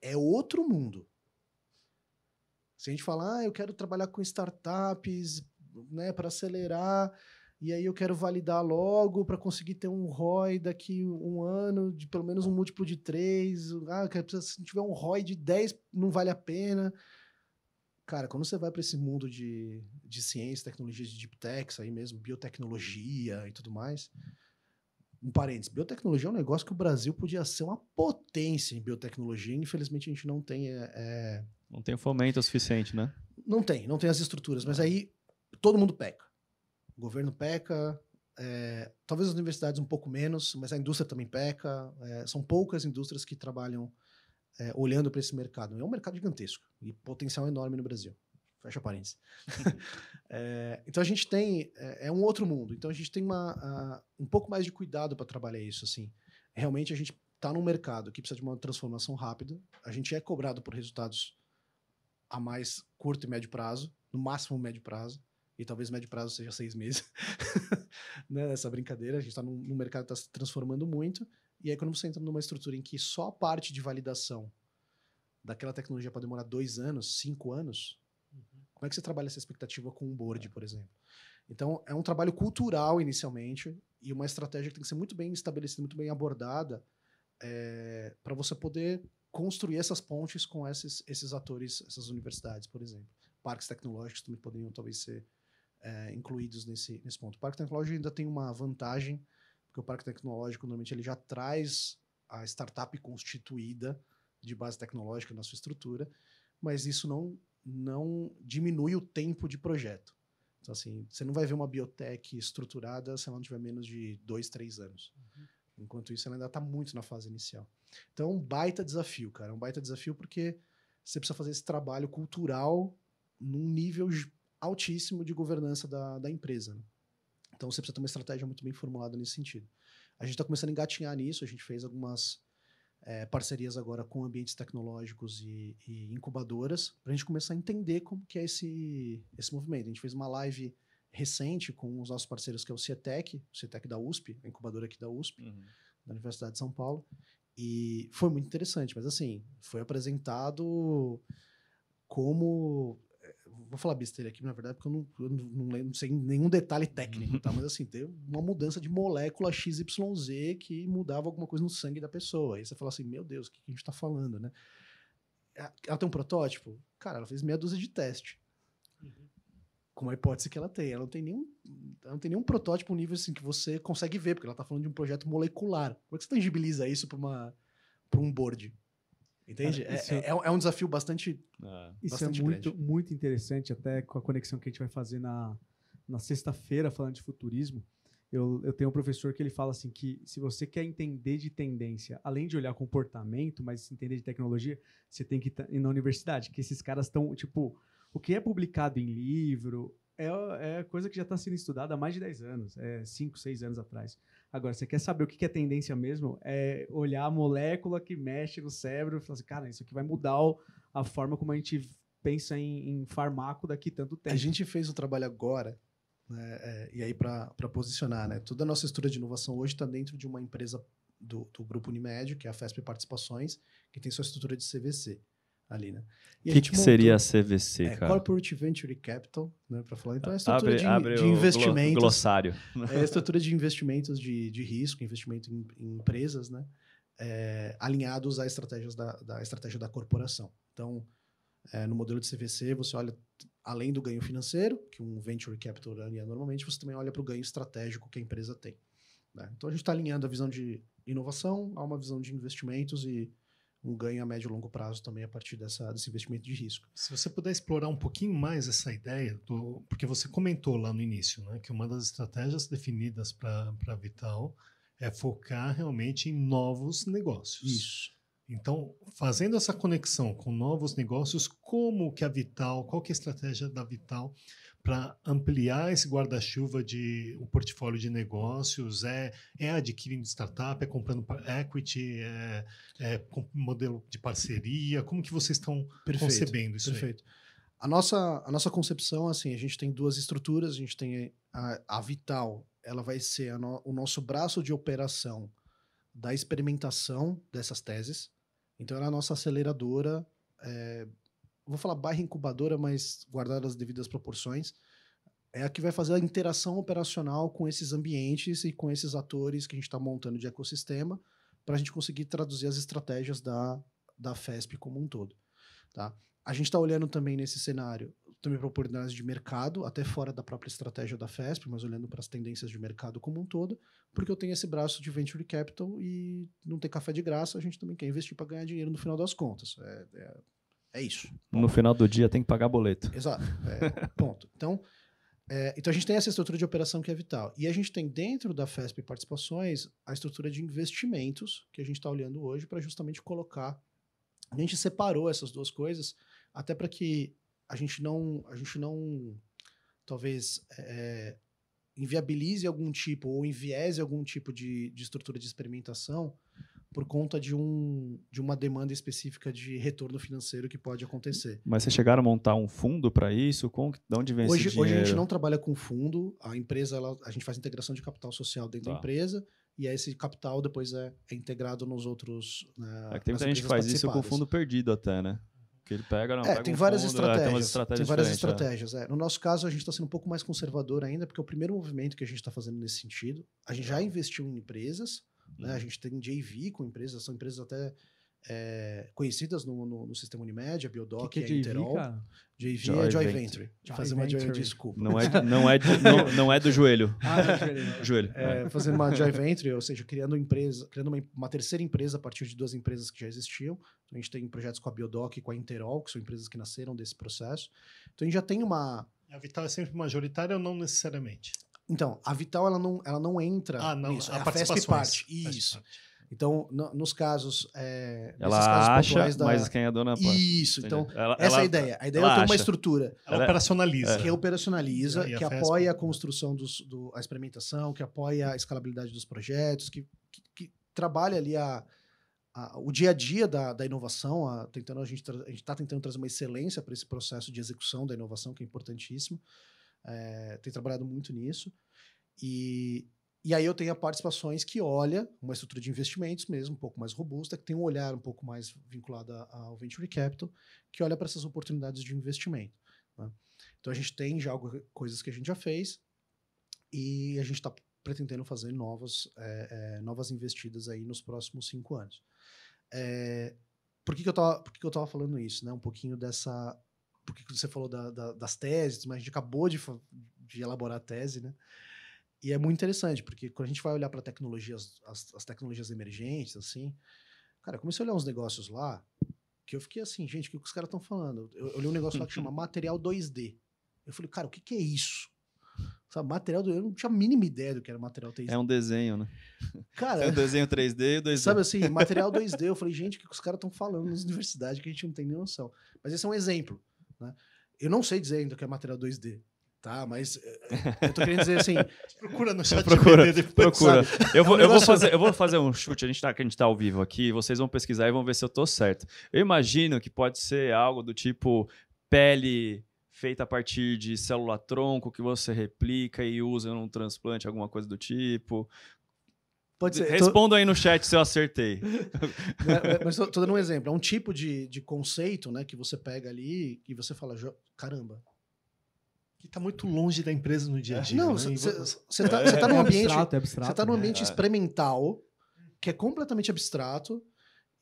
S2: é outro mundo. Se a gente falar, ah, eu quero trabalhar com startups, né, para acelerar, e aí eu quero validar logo para conseguir ter um ROI daqui um ano, de pelo menos um múltiplo de 3. Ah, se tiver um ROI de 10, não vale a pena. Cara, quando você vai para esse mundo de, de ciência, tecnologia de deep techs aí mesmo, biotecnologia e tudo mais. Um parênteses, biotecnologia é um negócio que o Brasil podia ser uma potência em biotecnologia. Infelizmente a gente não tem é, é,
S1: Não tem fomento o suficiente, né?
S2: não tem, não tem as estruturas, mas aí todo mundo peca. O governo peca, é, talvez as universidades um pouco menos, mas a indústria também peca. é, são poucas indústrias que trabalham é, olhando para esse mercado. É um mercado gigantesco e potencial enorme no Brasil. Fecha parênteses. *laughs* É, então a gente tem é, é um outro mundo. Então a gente tem uma, a- um pouco mais de cuidado para trabalhar isso. Assim, realmente a gente está num mercado que precisa de uma transformação rápida. A gente é cobrado por resultados a mais curto e médio prazo, no máximo médio prazo, e talvez médio prazo seja seis meses. *laughs* né, essa brincadeira, a gente está num, num mercado que está se transformando muito, e aí quando você entra numa estrutura em que só a parte de validação daquela tecnologia pode demorar dois anos, cinco anos, como é que você trabalha essa expectativa com um board, por exemplo? Então, é um trabalho cultural inicialmente, e uma estratégia que tem que ser muito bem estabelecida, muito bem abordada, para você poder construir essas pontes com esses, esses atores, essas universidades, por exemplo. Parques tecnológicos também poderiam talvez ser é, incluídos nesse, nesse ponto. O parque tecnológico ainda tem uma vantagem, porque o parque tecnológico normalmente ele já traz a startup constituída de base tecnológica na sua estrutura, mas isso não, não diminui o tempo de projeto. Então, assim, você não vai ver uma biotech estruturada se ela não tiver menos de dois, três anos. Enquanto isso, ela ainda está muito na fase inicial. Então, é um baita desafio, cara. É um baita desafio porque você precisa fazer esse trabalho cultural num nível altíssimo de governança da, da empresa. né? Então, você precisa ter uma estratégia muito bem formulada nesse sentido. A gente está começando a engatinhar nisso, a gente fez algumas eh, parcerias agora com ambientes tecnológicos e, e incubadoras, para a gente começar a entender como que é esse, esse movimento. A gente fez uma live recente com os nossos parceiros, que é o CIETEC, o CIETEC da USP, a incubadora aqui da USP, da Universidade de São Paulo. E foi muito interessante, mas assim, foi apresentado como. Vou falar besteira aqui, na verdade, porque eu não, eu não, não sei nenhum detalhe técnico, tá? Mas assim, teve uma mudança de molécula XYZ que mudava alguma coisa no sangue da pessoa. Aí você fala assim, meu Deus, o que que a gente tá falando, né? Ela tem um protótipo? Cara, ela fez meia dúzia de teste. Com a hipótese que ela tem. Ela não tem nenhum, ela não tem nenhum protótipo um nível assim que você consegue ver, porque ela tá falando de um projeto molecular. Como é que você tangibiliza isso para uma para um board? Entende?
S4: Cara,
S2: É- é, é um desafio bastante.
S1: É.
S4: Isso
S2: Bastante
S4: é muito,
S2: grande.
S4: muito interessante, até com a conexão que a gente vai fazer na, na sexta-feira, falando de futurismo. Eu, eu tenho um professor que ele fala assim que se você quer entender de tendência, além de olhar comportamento, mas entender de tecnologia, você tem que tá- ir na universidade, que esses caras estão, tipo, o que é publicado em livro, é, é coisa que já está sendo estudada há mais de 10 anos, é 5, 6 anos atrás. Agora, você quer saber o que é tendência mesmo? É olhar a molécula que mexe no cérebro e falar assim, cara, isso aqui vai mudar a forma como a gente pensa em, em farmaco daqui tanto tempo.
S2: A gente fez o trabalho agora, né, é, e aí para posicionar, né? Toda a nossa estrutura de inovação hoje está dentro de uma empresa do, do grupo Unimed, que é a FESP Participações, que tem sua estrutura de CVC ali, né?
S1: O que, que seria a CVC,
S2: é,
S1: cara?
S2: Corporate Venture Capital, né, para falar. Então, é a estrutura
S1: abre,
S2: de,
S1: abre
S2: de investimentos.
S1: glossário.
S2: É a estrutura de investimentos de, de risco, investimento em, em empresas, né? É, alinhados à estratégias da, da estratégia da corporação. Então, é, no modelo de CVC, você olha além do ganho financeiro, que um venture capital olha normalmente, você também olha para o ganho estratégico que a empresa tem. Né? Então, a gente está alinhando a visão de inovação a uma visão de investimentos e um ganho a médio e longo prazo também a partir dessa, desse investimento de risco.
S3: Se você puder explorar um pouquinho mais essa ideia, do, porque você comentou lá no início, né, que uma das estratégias definidas para a Vital é focar realmente em novos negócios.
S2: Isso.
S3: Então, fazendo essa conexão com novos negócios, como que a Vital, qual que é a estratégia da Vital para ampliar esse guarda-chuva de o portfólio de negócios? É, é adquirindo startup, é comprando equity, é, é modelo de parceria? Como que vocês estão
S2: Perfeito,
S3: concebendo isso
S2: Perfeito. Aí? A nossa, a nossa concepção, assim, a gente tem duas estruturas, a gente tem a, a Vital, ela vai ser no, o nosso braço de operação da experimentação dessas teses. Então, ela é a nossa aceleradora, é, vou falar barra incubadora, mas guardar as devidas proporções, é a que vai fazer a interação operacional com esses ambientes e com esses atores que a gente está montando de ecossistema para a gente conseguir traduzir as estratégias da, da FESP como um todo. Tá? A gente está olhando também nesse cenário também para oportunidades de mercado, até fora da própria estratégia da FESP, mas olhando para as tendências de mercado como um todo, porque eu tenho esse braço de venture capital e não tem café de graça, a gente também quer investir para ganhar dinheiro no final das contas. É, é, é isso.
S1: Ponto. No final do dia tem que pagar boleto.
S2: Exato. É, ponto. Então, é, então a gente tem essa estrutura de operação que é vital. E a gente tem dentro da FESP Participações a estrutura de investimentos que a gente está olhando hoje para justamente colocar. A gente separou essas duas coisas até para que a gente não, a gente não talvez é, inviabilize algum tipo ou enviese algum tipo de, de estrutura de experimentação por conta de, um, de uma demanda específica de retorno financeiro que pode acontecer.
S1: Mas vocês chegaram a montar um fundo para isso? Com, de onde vem
S2: hoje,
S1: esse dinheiro?
S2: Hoje a gente não trabalha com fundo, a empresa, ela, a gente faz integração de capital social dentro tá. da empresa, e aí esse capital depois é, é integrado nos outros.
S1: Né, é que tem muita gente que faz isso com fundo perdido até, né? Que ele pega, não,
S2: é,
S1: pega
S2: tem,
S1: um
S2: várias
S1: fundo,
S2: estratégias,
S1: é, tem, estratégias
S2: tem várias estratégias. É. No nosso caso, a gente está sendo um pouco mais conservador ainda, porque é o primeiro movimento que a gente está fazendo nesse sentido. A gente já investiu em empresas, né? A uhum. gente tem JV com empresas, são empresas até é, conhecidas no, no, no, sistema Unimed, a Biodoc
S4: que que
S2: é
S4: a Interol.
S2: Cara? JV Joy é Joy Venture. Joy fazer uma Joy, desculpa.
S1: Não é, não, é, não, *laughs* não é do joelho.
S4: Ah, é do joelho.
S1: joelho.
S2: É, fazendo uma *laughs* Joy Venture, ou seja, criando, empresa, criando uma, uma, terceira empresa a partir de duas empresas que já existiam. Então, a gente tem projetos com a Biodoc e com a Interol, que são empresas que nasceram desse processo. Então a gente já tem uma.
S3: A Vital é sempre majoritária ou não necessariamente?
S2: Então, a Vital ela não, ela não entra
S3: ah, não,
S2: nisso.
S3: A,
S2: é
S3: a FESP parte.
S2: Isso. Então, no, nos casos. É,
S1: ela
S2: casos
S1: acha, da... mas quem é dona
S2: Isso, então, ela, essa ela, é a ideia. A ideia é ter uma estrutura.
S3: Ela, operacionaliza.
S2: Que operacionaliza, que a apoia a construção dos, do, a experimentação, que apoia a escalabilidade dos projetos, que, que, que trabalha ali a, a, o dia a dia da, da inovação, a, tentando, a gente está tentando trazer uma excelência para esse processo de execução da inovação, que é importantíssimo. É, tem trabalhado muito nisso. E, e aí eu tenho participações que olha uma estrutura de investimentos mesmo, um pouco mais robusta, que tem um olhar um pouco mais vinculado ao venture capital, que olha para essas oportunidades de investimento. Né? Então a gente tem já coisas que a gente já fez e a gente está pretendendo fazer novas, é, é, novas investidas aí nos próximos cinco anos. É, por que, que eu estava por que, que eu tava falando isso? Né? Um pouquinho dessa. Porque você falou da, da, das teses, mas a gente acabou de, de elaborar a tese, né? E é muito interessante, porque quando a gente vai olhar para tecnologias, as, as, tecnologias emergentes, assim, cara, eu comecei a olhar uns negócios lá que eu fiquei assim, gente, o que os caras estão falando? Eu, eu li um negócio lá que chama *laughs* material 2D. Eu falei, cara, o que, que é isso? Sabe, material do... Eu não tinha a mínima ideia do que era material 3D.
S1: É um desenho, né?
S2: Cara... *laughs*
S1: É um desenho 3D e 2D.
S2: Sabe assim, *laughs* material 2D. Eu falei, gente, o que os caras estão falando nas universidades que a gente não tem nem noção. Mas esse é um exemplo, né? Eu não sei dizer ainda o que é material 2D. Tá? Mas é, *laughs* eu tô querendo dizer assim,
S3: Procura no chat
S1: Procura,
S3: depois.
S1: Procura. Eu vou,
S2: um
S1: eu, vou fazer, eu vou fazer um chute, a gente, tá, que a gente tá ao vivo aqui, vocês vão pesquisar e vão ver se eu tô certo. Eu imagino que pode ser algo do tipo pele feita a partir de célula-tronco que você replica e usa num transplante, alguma coisa do tipo.
S2: pode ser. tô-
S1: Respondam aí no chat se eu acertei. *laughs*
S2: mas tô, tô dando um exemplo. É um tipo de, de conceito, né, que você pega ali e você fala, "Jo- caramba.
S3: Que tá muito longe da empresa no dia a dia.
S2: Não,
S3: né? E
S2: você
S3: vo-
S2: tá, tá num
S4: é
S2: ambiente,
S4: abstrato, é abstrato.
S2: você tá num
S4: né?
S2: ambiente
S1: É.
S2: experimental que é completamente abstrato.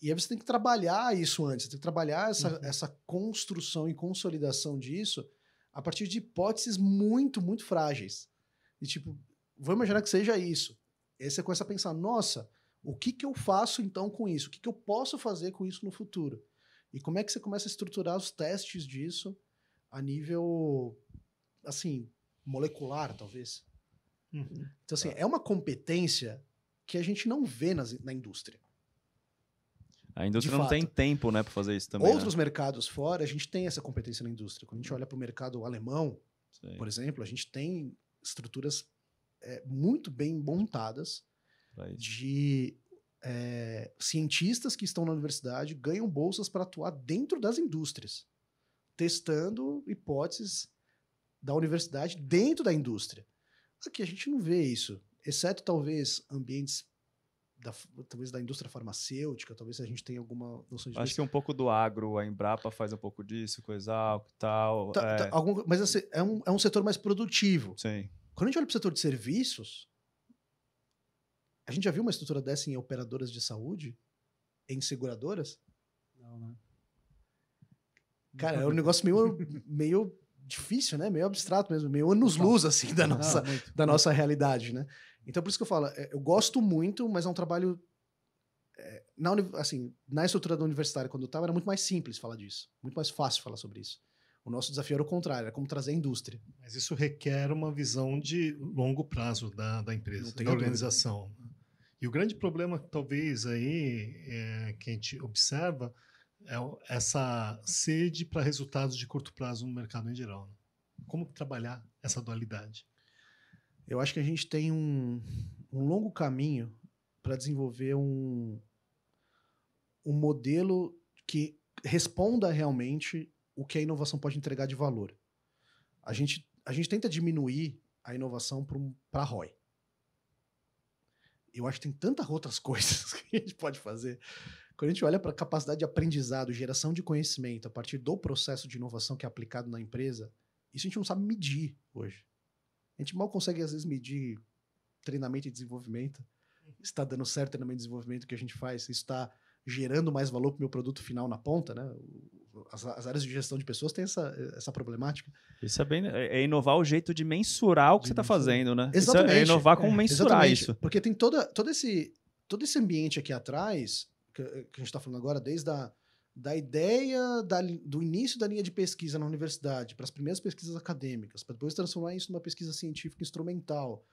S2: E aí você tem que trabalhar isso antes, você tem que trabalhar essa,
S3: Uhum.
S2: essa construção e consolidação disso a partir de hipóteses muito, muito frágeis. E tipo, vou imaginar que seja isso. E aí você começa a pensar, nossa, o que, que eu faço então com isso? O que, que eu posso fazer com isso no futuro? E como é que você começa a estruturar os testes disso a nível, assim, molecular, talvez?
S3: Uhum.
S2: Então, assim, é uma competência que a gente não vê nas- na indústria.
S1: A indústria
S2: De
S1: não tem tempo, né, pra fazer isso também.
S2: Outros mercados fora, a gente tem essa competência na indústria. Quando a gente olha para o mercado alemão,
S1: né? Sim,
S2: por exemplo, a gente tem estruturas é, muito bem montadas de é, cientistas que estão na universidade ganham bolsas para atuar dentro das indústrias, testando hipóteses da universidade dentro da indústria. Aqui a gente não vê isso, exceto talvez ambientes da, talvez da indústria farmacêutica, talvez a gente tenha alguma noção de
S1: Acho que um pouco do agro, a Embrapa faz um pouco disso, coisa e tal.
S2: Tá-
S1: é,
S2: tá, algum- mas assim, é, um, é um setor mais produtivo.
S1: Sim.
S2: Quando a gente olha para o setor de serviços, a gente já viu uma estrutura dessa em operadoras de saúde, em seguradoras?
S4: Não, né?
S2: Cara, é um negócio meio, meio difícil, né? Meio abstrato mesmo, meio anos-luz, assim, da
S4: Não,
S2: nossa,
S4: muito.
S2: da nossa realidade, né? Então, por isso que eu falo, é, eu gosto muito, mas é um trabalho... é, na, assim, na estrutura da universitária, quando eu estava, era muito mais simples falar disso. Muito mais fácil falar sobre isso. O nosso desafio era o contrário, era como trazer a indústria.
S3: Mas isso requer uma visão de longo prazo da, da empresa, da organização. E o grande problema, talvez, aí, é, que a gente observa é essa sede para resultados de curto prazo no mercado em geral. né? Como trabalhar essa dualidade?
S2: Eu acho que a gente tem um, um longo caminho para desenvolver um, um modelo que responda realmente o que a inovação pode entregar de valor. A gente, a gente tenta diminuir a inovação para ROI. Eu acho que tem tantas outras *laughs* coisas que a gente pode fazer. Quando a gente olha para a capacidade de aprendizado, geração de conhecimento a partir do processo de inovação que é aplicado na empresa, isso a gente não sabe medir hoje. A gente mal consegue, às vezes, medir treinamento e desenvolvimento. Está dando certo o treinamento e desenvolvimento que a gente faz, isso está gerando mais valor para o meu produto final na ponta, né? As, as áreas de gestão de pessoas têm essa, essa problemática.
S1: Isso é bem. É é inovar o jeito de mensurar o que
S3: De
S1: você está fazendo, né? Isso
S2: Exatamente.
S1: é inovar com
S2: É,
S1: mensurar
S2: exatamente.
S1: isso.
S2: Porque tem toda, todo, esse, todo esse ambiente aqui atrás, que, que a gente está falando agora, desde a da ideia da do início da linha de pesquisa na universidade, para as primeiras pesquisas acadêmicas, para depois transformar isso numa pesquisa científica instrumental,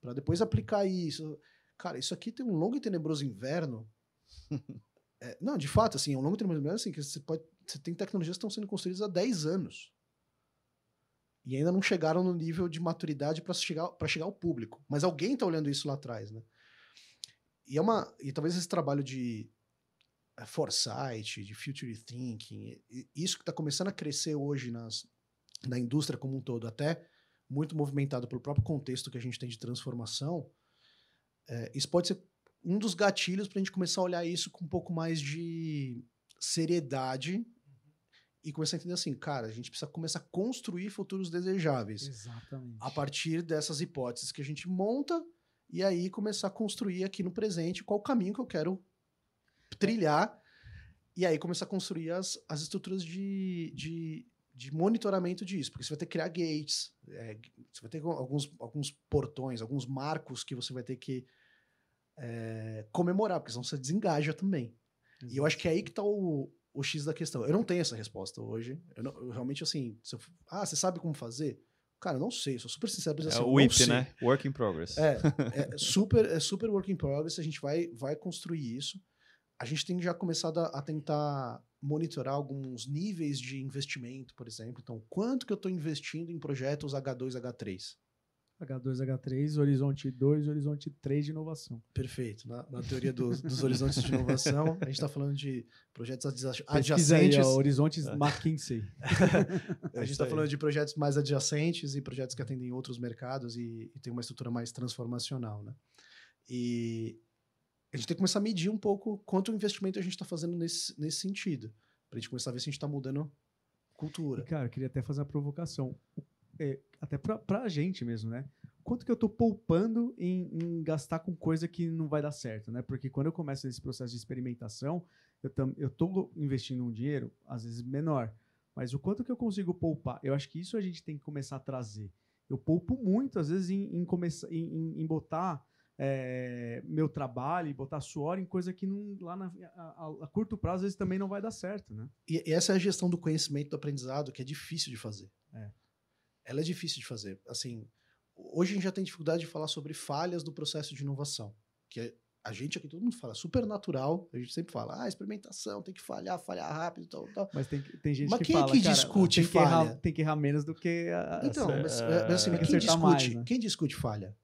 S2: para depois aplicar isso. Cara, isso aqui tem um longo e tenebroso inverno. *laughs* É, não, de fato, assim, é um longo e tenebroso inverno, assim, que você, pode, você tem tecnologias que estão sendo construídas há 10 anos. E ainda não chegaram no nível de maturidade para chegar, pra chegar ao público. Mas alguém está olhando isso lá atrás, né? E, é uma, e talvez esse trabalho de eh, foresight, de future thinking, isso que está começando a crescer hoje nas, na indústria como um todo, até muito movimentado pelo próprio contexto que a gente tem de transformação, eh, isso pode ser um dos gatilhos para a gente começar a olhar isso com um pouco mais de seriedade e começar a entender assim, cara, a gente precisa começar a construir futuros desejáveis
S4: Exatamente.
S2: a partir dessas hipóteses que a gente monta e aí começar a construir aqui no presente qual o caminho que eu quero trilhar e aí começar a construir as, as estruturas de, de, de monitoramento disso, porque você vai ter que criar gates, é, você vai ter alguns, alguns portões, alguns marcos que você vai ter que é, comemorar, porque senão você desengaja também. E eu acho que é aí que tá o, o X da questão. Eu não tenho essa resposta hoje. Eu, não- eu realmente, assim, eu- ah, você sabe como fazer? Cara, não sei, sou super sincero. Mas,
S1: É
S2: assim, eu
S1: o WIP, né? Work in progress.
S2: É, é *laughs* super, é super work in progress, a gente vai, vai construir isso. a gente tem já começado a, a tentar monitorar alguns níveis de investimento, por exemplo. Então, quanto que eu estou investindo em projetos H2, H3?
S4: H2, H3, horizonte 2, horizonte 3 de inovação.
S2: Perfeito. Na, na teoria dos, dos horizontes de inovação, a gente está falando de projetos adja-
S4: Pesquisa aí,
S2: adjacentes.
S4: ó, horizontes McKinsey. *laughs*
S2: a gente está falando de projetos mais adjacentes e projetos que atendem outros mercados e, e tem uma estrutura mais transformacional, né? E a gente tem que começar a medir um pouco quanto investimento a gente está fazendo nesse, nesse sentido, para a gente começar a ver se a gente está mudando
S4: E,
S2: cultura.
S4: cara, eu queria até fazer uma provocação. É, até pra, pra gente mesmo, né? Quanto que eu tô poupando em, em gastar com coisa que não vai dar certo, né? Porque quando eu começo esse processo de experimentação, eu, tam, eu tô investindo um dinheiro, às vezes menor, mas o quanto que eu consigo poupar? Eu acho que isso a gente tem que começar a trazer. Eu poupo muito, às vezes, em, em, começar, em, em- botar é, meu trabalho e botar suor em coisa que não, lá na, a, a- a curto prazo, às vezes, também não vai dar certo, né?
S2: E, e essa é a gestão do conhecimento do aprendizado que é difícil de fazer.
S4: É.
S2: Ela é difícil de fazer. Assim, hoje a gente já tem dificuldade de falar sobre falhas do processo de inovação, que é, a gente aqui todo mundo fala super natural. A gente sempre fala, ah, experimentação tem que falhar, falhar rápido, tal, tal.
S4: Mas tem, tem gente
S2: Mas
S4: que
S2: quem é
S4: fala,
S2: que
S4: cara,
S2: discute
S4: tem que, errar,
S2: falha?
S4: tem que errar menos do que a,
S2: Então, mas,
S1: é,
S2: mas assim, mas
S4: que
S2: quem discute,
S4: mais, né?
S2: quem discute falha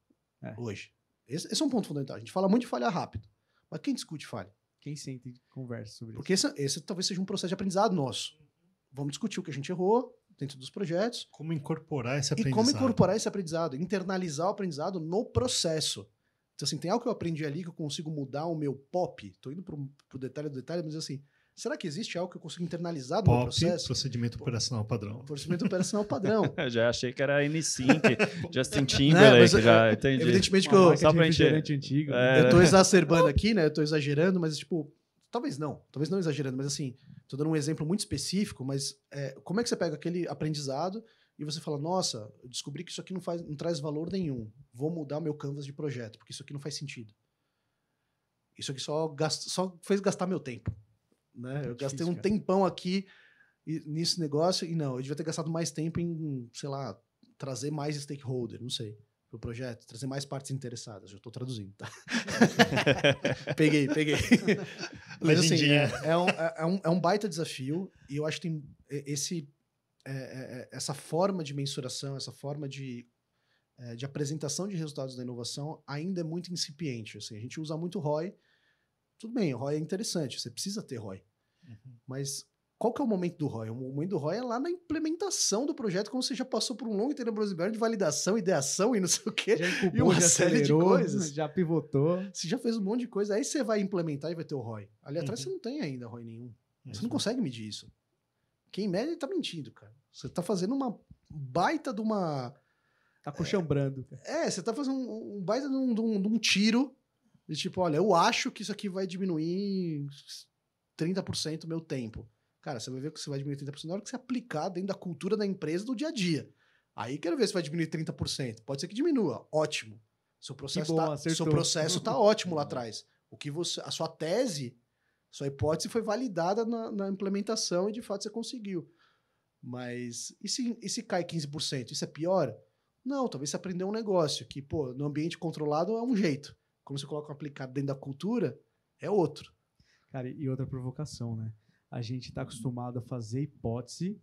S4: É.
S2: hoje? Esse, esse é um ponto fundamental. A gente fala muito de falhar rápido, mas quem discute falha?
S4: quem sente e conversa sobre
S2: Porque esse, esse talvez seja um processo de aprendizado nosso. Vamos discutir o que a gente errou dentro dos projetos
S3: Como incorporar esse
S2: e
S3: aprendizado?
S2: como incorporar esse aprendizado, internalizar o aprendizado no processo. Então, assim, tem algo que eu aprendi ali que eu consigo mudar o meu pop. Tô indo pro, pro detalhe do detalhe, mas assim, será que existe algo que eu consigo internalizar no meu
S3: POP,
S2: processo?
S3: procedimento operacional padrão.
S2: Procedimento operacional padrão. *laughs*
S1: Eu já achei que era N5, *laughs* Justin Timberlake,
S2: mas, é,
S1: já entendi.
S2: Evidentemente que
S4: Uma
S2: eu,
S1: só gente-
S4: refrigerante antigo.
S1: É,
S2: eu tô exacerbando aqui, né? Eu tô exagerando, mas tipo, talvez não, talvez não exagerando, mas assim, tô dando um exemplo muito específico, mas é, como é que você pega aquele aprendizado e você fala, nossa, eu descobri que isso aqui não, faz, não traz valor nenhum, vou mudar meu canvas de projeto, porque isso aqui não faz sentido. Isso aqui só, só fez gastar meu tempo. Né? Eu
S4: É
S2: gastei
S4: difícil,
S2: um
S4: cara.
S2: tempão aqui nesse negócio e não, eu devia ter gastado mais tempo em, sei lá, trazer mais stakeholder, não sei, pro projeto, trazer mais partes interessadas. Já estou traduzindo, tá? *laughs* peguei, peguei. *laughs* Mas assim, é, é um, é, é um, é um baita desafio e eu acho que tem esse, é, é, é, essa forma de mensuração, essa forma de, é, de apresentação de resultados da inovação ainda é muito incipiente. Assim, a gente usa muito ROI. Tudo bem, ROI é interessante, você precisa ter ROI. Mas qual que é o momento do ROI? O momento do ROI é lá na implementação do projeto, quando você já passou por um longo tenebroso de validação, ideação e não sei o quê.
S4: Já
S2: E
S4: incubou,
S2: uma
S4: já
S2: série de
S4: acelerou,
S2: coisas.
S4: já pivotou.
S2: Você já fez um monte de coisa, aí você vai implementar e vai ter o ROI. Ali atrás
S3: Uhum.
S2: você não tem ainda ROI nenhum. Você não
S3: Uhum.
S2: consegue medir isso. Quem mede tá mentindo, cara. Você tá fazendo uma baita de uma.
S4: Tá coxambrando. cara.
S2: É, você tá fazendo um, um baita de um, de um- de um tiro de tipo, olha, eu acho que isso aqui vai diminuir 30% o meu tempo. Cara, você vai ver que você vai diminuir 30% na hora que você aplicar dentro da cultura da empresa do dia a dia. Aí quero ver se vai diminuir 30%. Pode ser que diminua. Ótimo. Seu processo,
S4: bom,
S2: tá,
S4: acertou.
S2: seu processo tá *laughs* ótimo lá atrás. O que você, a sua tese, sua hipótese foi validada na, na implementação e de fato você conseguiu. Mas e se, e se cai 15%? Isso é pior? Não, talvez você aprendeu um negócio que, pô, no ambiente controlado é um jeito. Quando você coloca um aplicado dentro da cultura, é outro.
S4: Cara, e outra provocação, né? A gente tá acostumado a fazer hipótese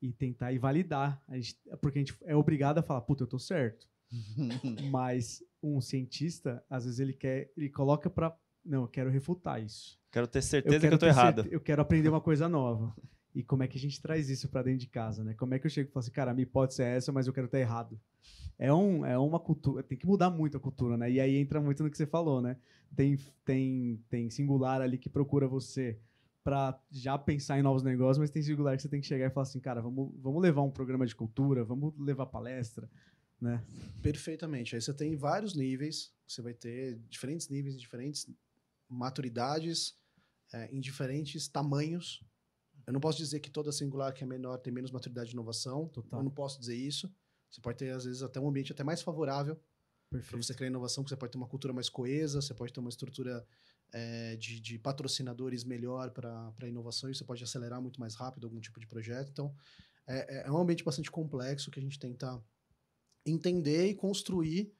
S4: e tentar e validar. A gente, porque a gente é obrigado a falar, puta, eu tô certo. *laughs* Mas um cientista, às vezes ele quer, ele coloca pra. Não, eu quero refutar isso.
S1: Quero ter certeza que
S4: quero
S1: eu tô errado.
S4: Eu quero aprender uma coisa nova. E como é que a gente traz isso pra dentro de casa, né? Como é que eu chego e falo assim, cara, a minha hipótese é essa, mas eu quero estar errado. É, um, é uma cultura, tem que mudar muito a cultura, né? E aí entra muito no que você falou, né? Tem, tem, tem singular ali que procura você pra já pensar em novos negócios, mas tem singular que você tem que chegar e falar assim, cara, vamos, vamos levar um programa de cultura, vamos levar palestra, né?
S2: Perfeitamente. Aí você tem vários níveis, você vai ter diferentes níveis, diferentes maturidades, é, em diferentes tamanhos. Eu não posso dizer que toda singular que é menor tem menos maturidade de inovação.
S4: Total.
S2: Eu não posso dizer isso. Você pode ter, às vezes, até um ambiente até mais favorável para você criar inovação, porque você pode ter uma cultura mais coesa, você pode ter uma estrutura é, de, de patrocinadores melhor para a inovação e você pode acelerar muito mais rápido algum tipo de projeto. Então, é, é um ambiente bastante complexo que a gente tenta entender e construir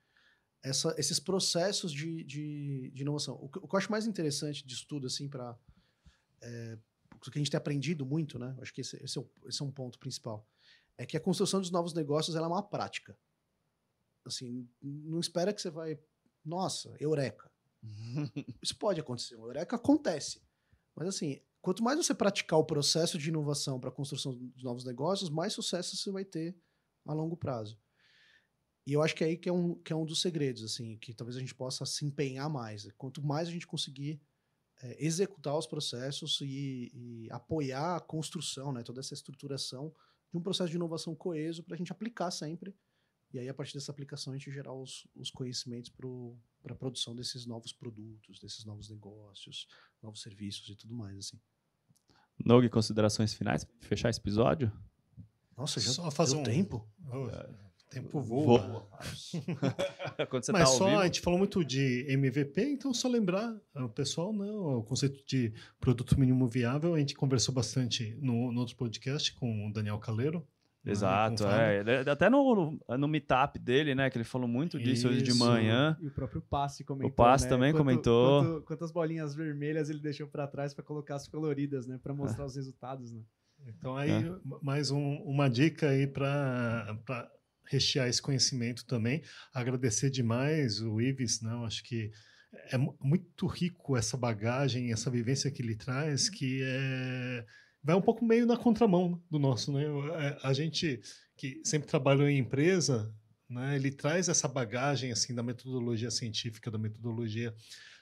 S2: essa, esses processos de, de, de inovação. O que, o que, eu acho mais interessante disso tudo, assim, para. É, o que a gente tem aprendido muito, né? Acho que esse, esse, é, o, esse é um ponto principal. É que a construção dos novos negócios ela é uma prática. Assim, não espera que você vai. Nossa, eureka. *laughs* Isso pode acontecer. Eureka acontece. Mas, assim, quanto mais você praticar o processo de inovação para a construção dos novos negócios, mais sucesso você vai ter a longo prazo. E eu acho que é aí que é um, que é um dos segredos, assim, que talvez a gente possa se empenhar mais. Quanto mais a gente conseguir é, executar os processos e, e, apoiar a construção, né, toda essa estruturação de um processo de inovação coeso para a gente aplicar sempre. E aí, a partir dessa aplicação, a gente gerar os, os conhecimentos para a produção desses novos produtos, desses novos negócios, novos serviços e tudo mais, assim.
S1: Nog, considerações finais para fechar esse episódio?
S2: Nossa, já Só faz um tempo.
S3: Oh. Tempo voa. voa. *laughs* Mas tá só, vivo. a gente falou muito de MVP, então só lembrar, o pessoal, não, o conceito de produto mínimo viável, a gente conversou bastante no, no outro podcast com o Daniel Caleiro.
S1: Exato, é. Até no, no meetup dele, né? Que ele falou muito disso Isso. hoje de manhã.
S4: E o próprio Passe comentou.
S1: O Passe
S4: né?
S1: também Quanto, comentou.
S4: Quanto, quantas bolinhas vermelhas ele deixou para trás para colocar as coloridas, né? Para mostrar é. os resultados, né?
S3: Então aí, é. mais um, uma dica aí para rechear esse conhecimento também. Agradecer demais o Ives, não, acho que é muito rico essa bagagem, essa vivência que ele traz, que é, vai um pouco meio na contramão do nosso, né? É, a gente que sempre trabalhou em empresa, né? Ele traz essa bagagem assim da metodologia científica, da metodologia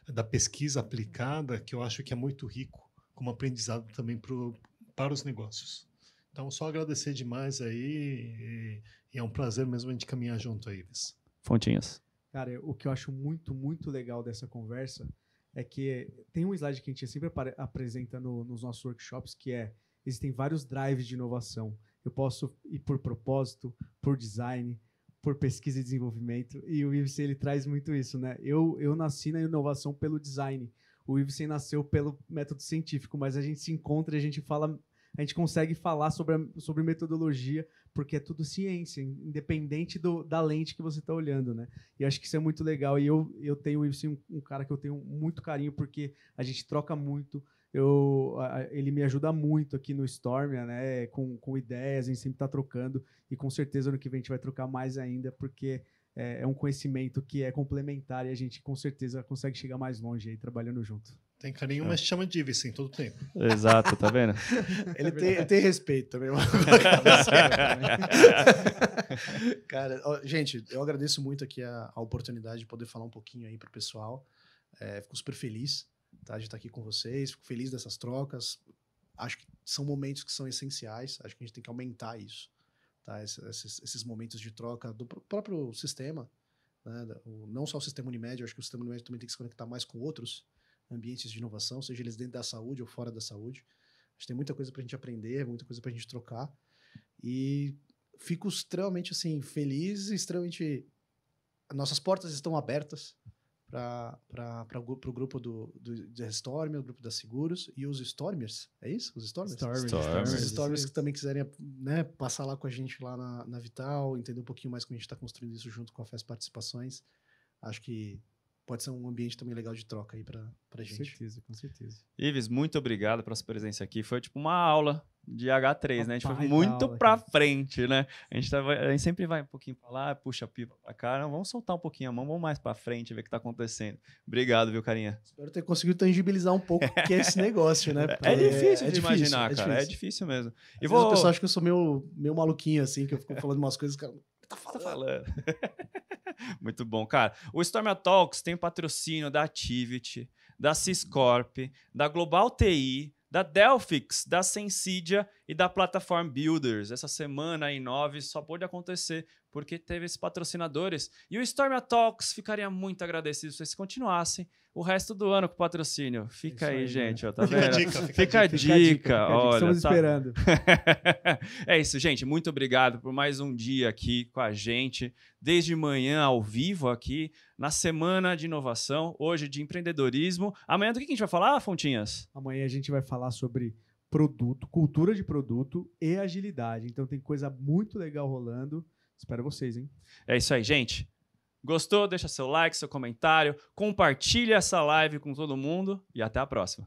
S3: da pesquisa aplicada, que eu acho que é muito rico como aprendizado também pro, para os negócios. Então, só agradecer demais aí e é um prazer mesmo a gente caminhar junto aí, Ives.
S1: Fontinhas.
S4: Cara, o que eu acho muito, muito legal dessa conversa é que tem um slide que a gente sempre apresenta no, nos nossos workshops, que é existem vários drives de inovação. Eu posso ir por propósito, por design, por pesquisa e desenvolvimento. E o IVC ele traz muito isso, né? Eu, eu nasci na inovação pelo design. O IVC nasceu pelo método científico, mas a gente se encontra e a gente fala a gente consegue falar sobre, a, sobre metodologia, porque é tudo ciência, independente do, da lente que você está olhando, né? E acho que isso é muito legal. E eu, eu tenho um, cara que eu tenho muito carinho, porque a gente troca muito. Eu, ele me ajuda muito aqui no Storm, né? Com, com ideias, a gente sempre está trocando. E com certeza no que vem a gente vai trocar mais ainda, porque é, é um conhecimento que é complementar e a gente com certeza consegue chegar mais longe aí trabalhando junto.
S3: Tem carinho, é. mas chama de Ives em todo tempo.
S1: Exato, tá vendo? *laughs*
S2: ele, tem, ele tem respeito também. *laughs* *laughs* Cara, ó, gente, eu agradeço muito aqui a, a, oportunidade de poder falar um pouquinho aí pro pessoal. É, fico super feliz tá, de estar aqui com vocês, fico feliz dessas trocas. Acho que são momentos que são essenciais, acho que a gente tem que aumentar isso. Tá? Esses, esses momentos de troca do próprio sistema, né? não só o sistema Unimed, acho que o sistema Unimed também tem que se conectar mais com outros ambientes de inovação, seja eles dentro da saúde ou fora da saúde. Acho que tem muita coisa para a gente aprender, muita coisa para a gente trocar. E fico extremamente assim feliz, extremamente nossas portas estão abertas para o grupo do, do, do Storm, o grupo da Seguros e os Stormers, é isso? Os Stormers?
S1: Stormers. Stormers.
S2: Os Stormers que também quiserem né, passar lá com a gente lá na, na Vital, entender um pouquinho mais como a gente está construindo isso junto com a FES Participações. Acho que pode ser um ambiente também legal de troca aí para a gente.
S4: Com certeza, com certeza.
S1: Ives, muito obrigado pela sua presença aqui. Foi tipo uma aula de H3, né? A gente foi muito para frente, né? A gente, tava, a gente sempre vai um pouquinho para lá, puxa a pipa para cá. Não, vamos soltar um pouquinho a mão, vamos mais para frente, ver o que está acontecendo. Obrigado, viu, carinha?
S2: Espero ter conseguido tangibilizar um pouco o que é esse *laughs* negócio, né?
S1: é difícil é, de é imaginar, difícil, cara. É difícil mesmo.
S2: E vou... o pessoal acha que eu sou meio, meio maluquinho, assim, que eu fico falando umas coisas, cara. Tá falando. Tá falando. *laughs*
S1: Muito bom, cara. O Storm Talks tem patrocínio da Activity, da Ciscorp, da Global TI, da Delphix, da Sensidia e da Platform Builders. Essa semana em 9 só pôde acontecer porque teve esses patrocinadores. E o Storm Talks ficaria muito agradecido se vocês continuassem o resto do ano com patrocínio. Fica aí, aí, gente, né? ó, tá vendo? Fica a dica, fica, fica a dica, dica, dica olha.
S4: Estamos tá... esperando. *laughs*
S1: é isso, gente. Muito obrigado por mais um dia aqui com a gente, desde manhã ao vivo aqui na semana de inovação, hoje de empreendedorismo. Amanhã do que a gente vai falar, Fontinhas?
S4: Amanhã a gente vai falar sobre produto, cultura de produto e agilidade. Então tem coisa muito legal rolando. Espero vocês, hein?
S1: É isso aí, gente. Gostou? Deixa seu like, seu comentário, compartilha essa live com todo mundo e até a próxima.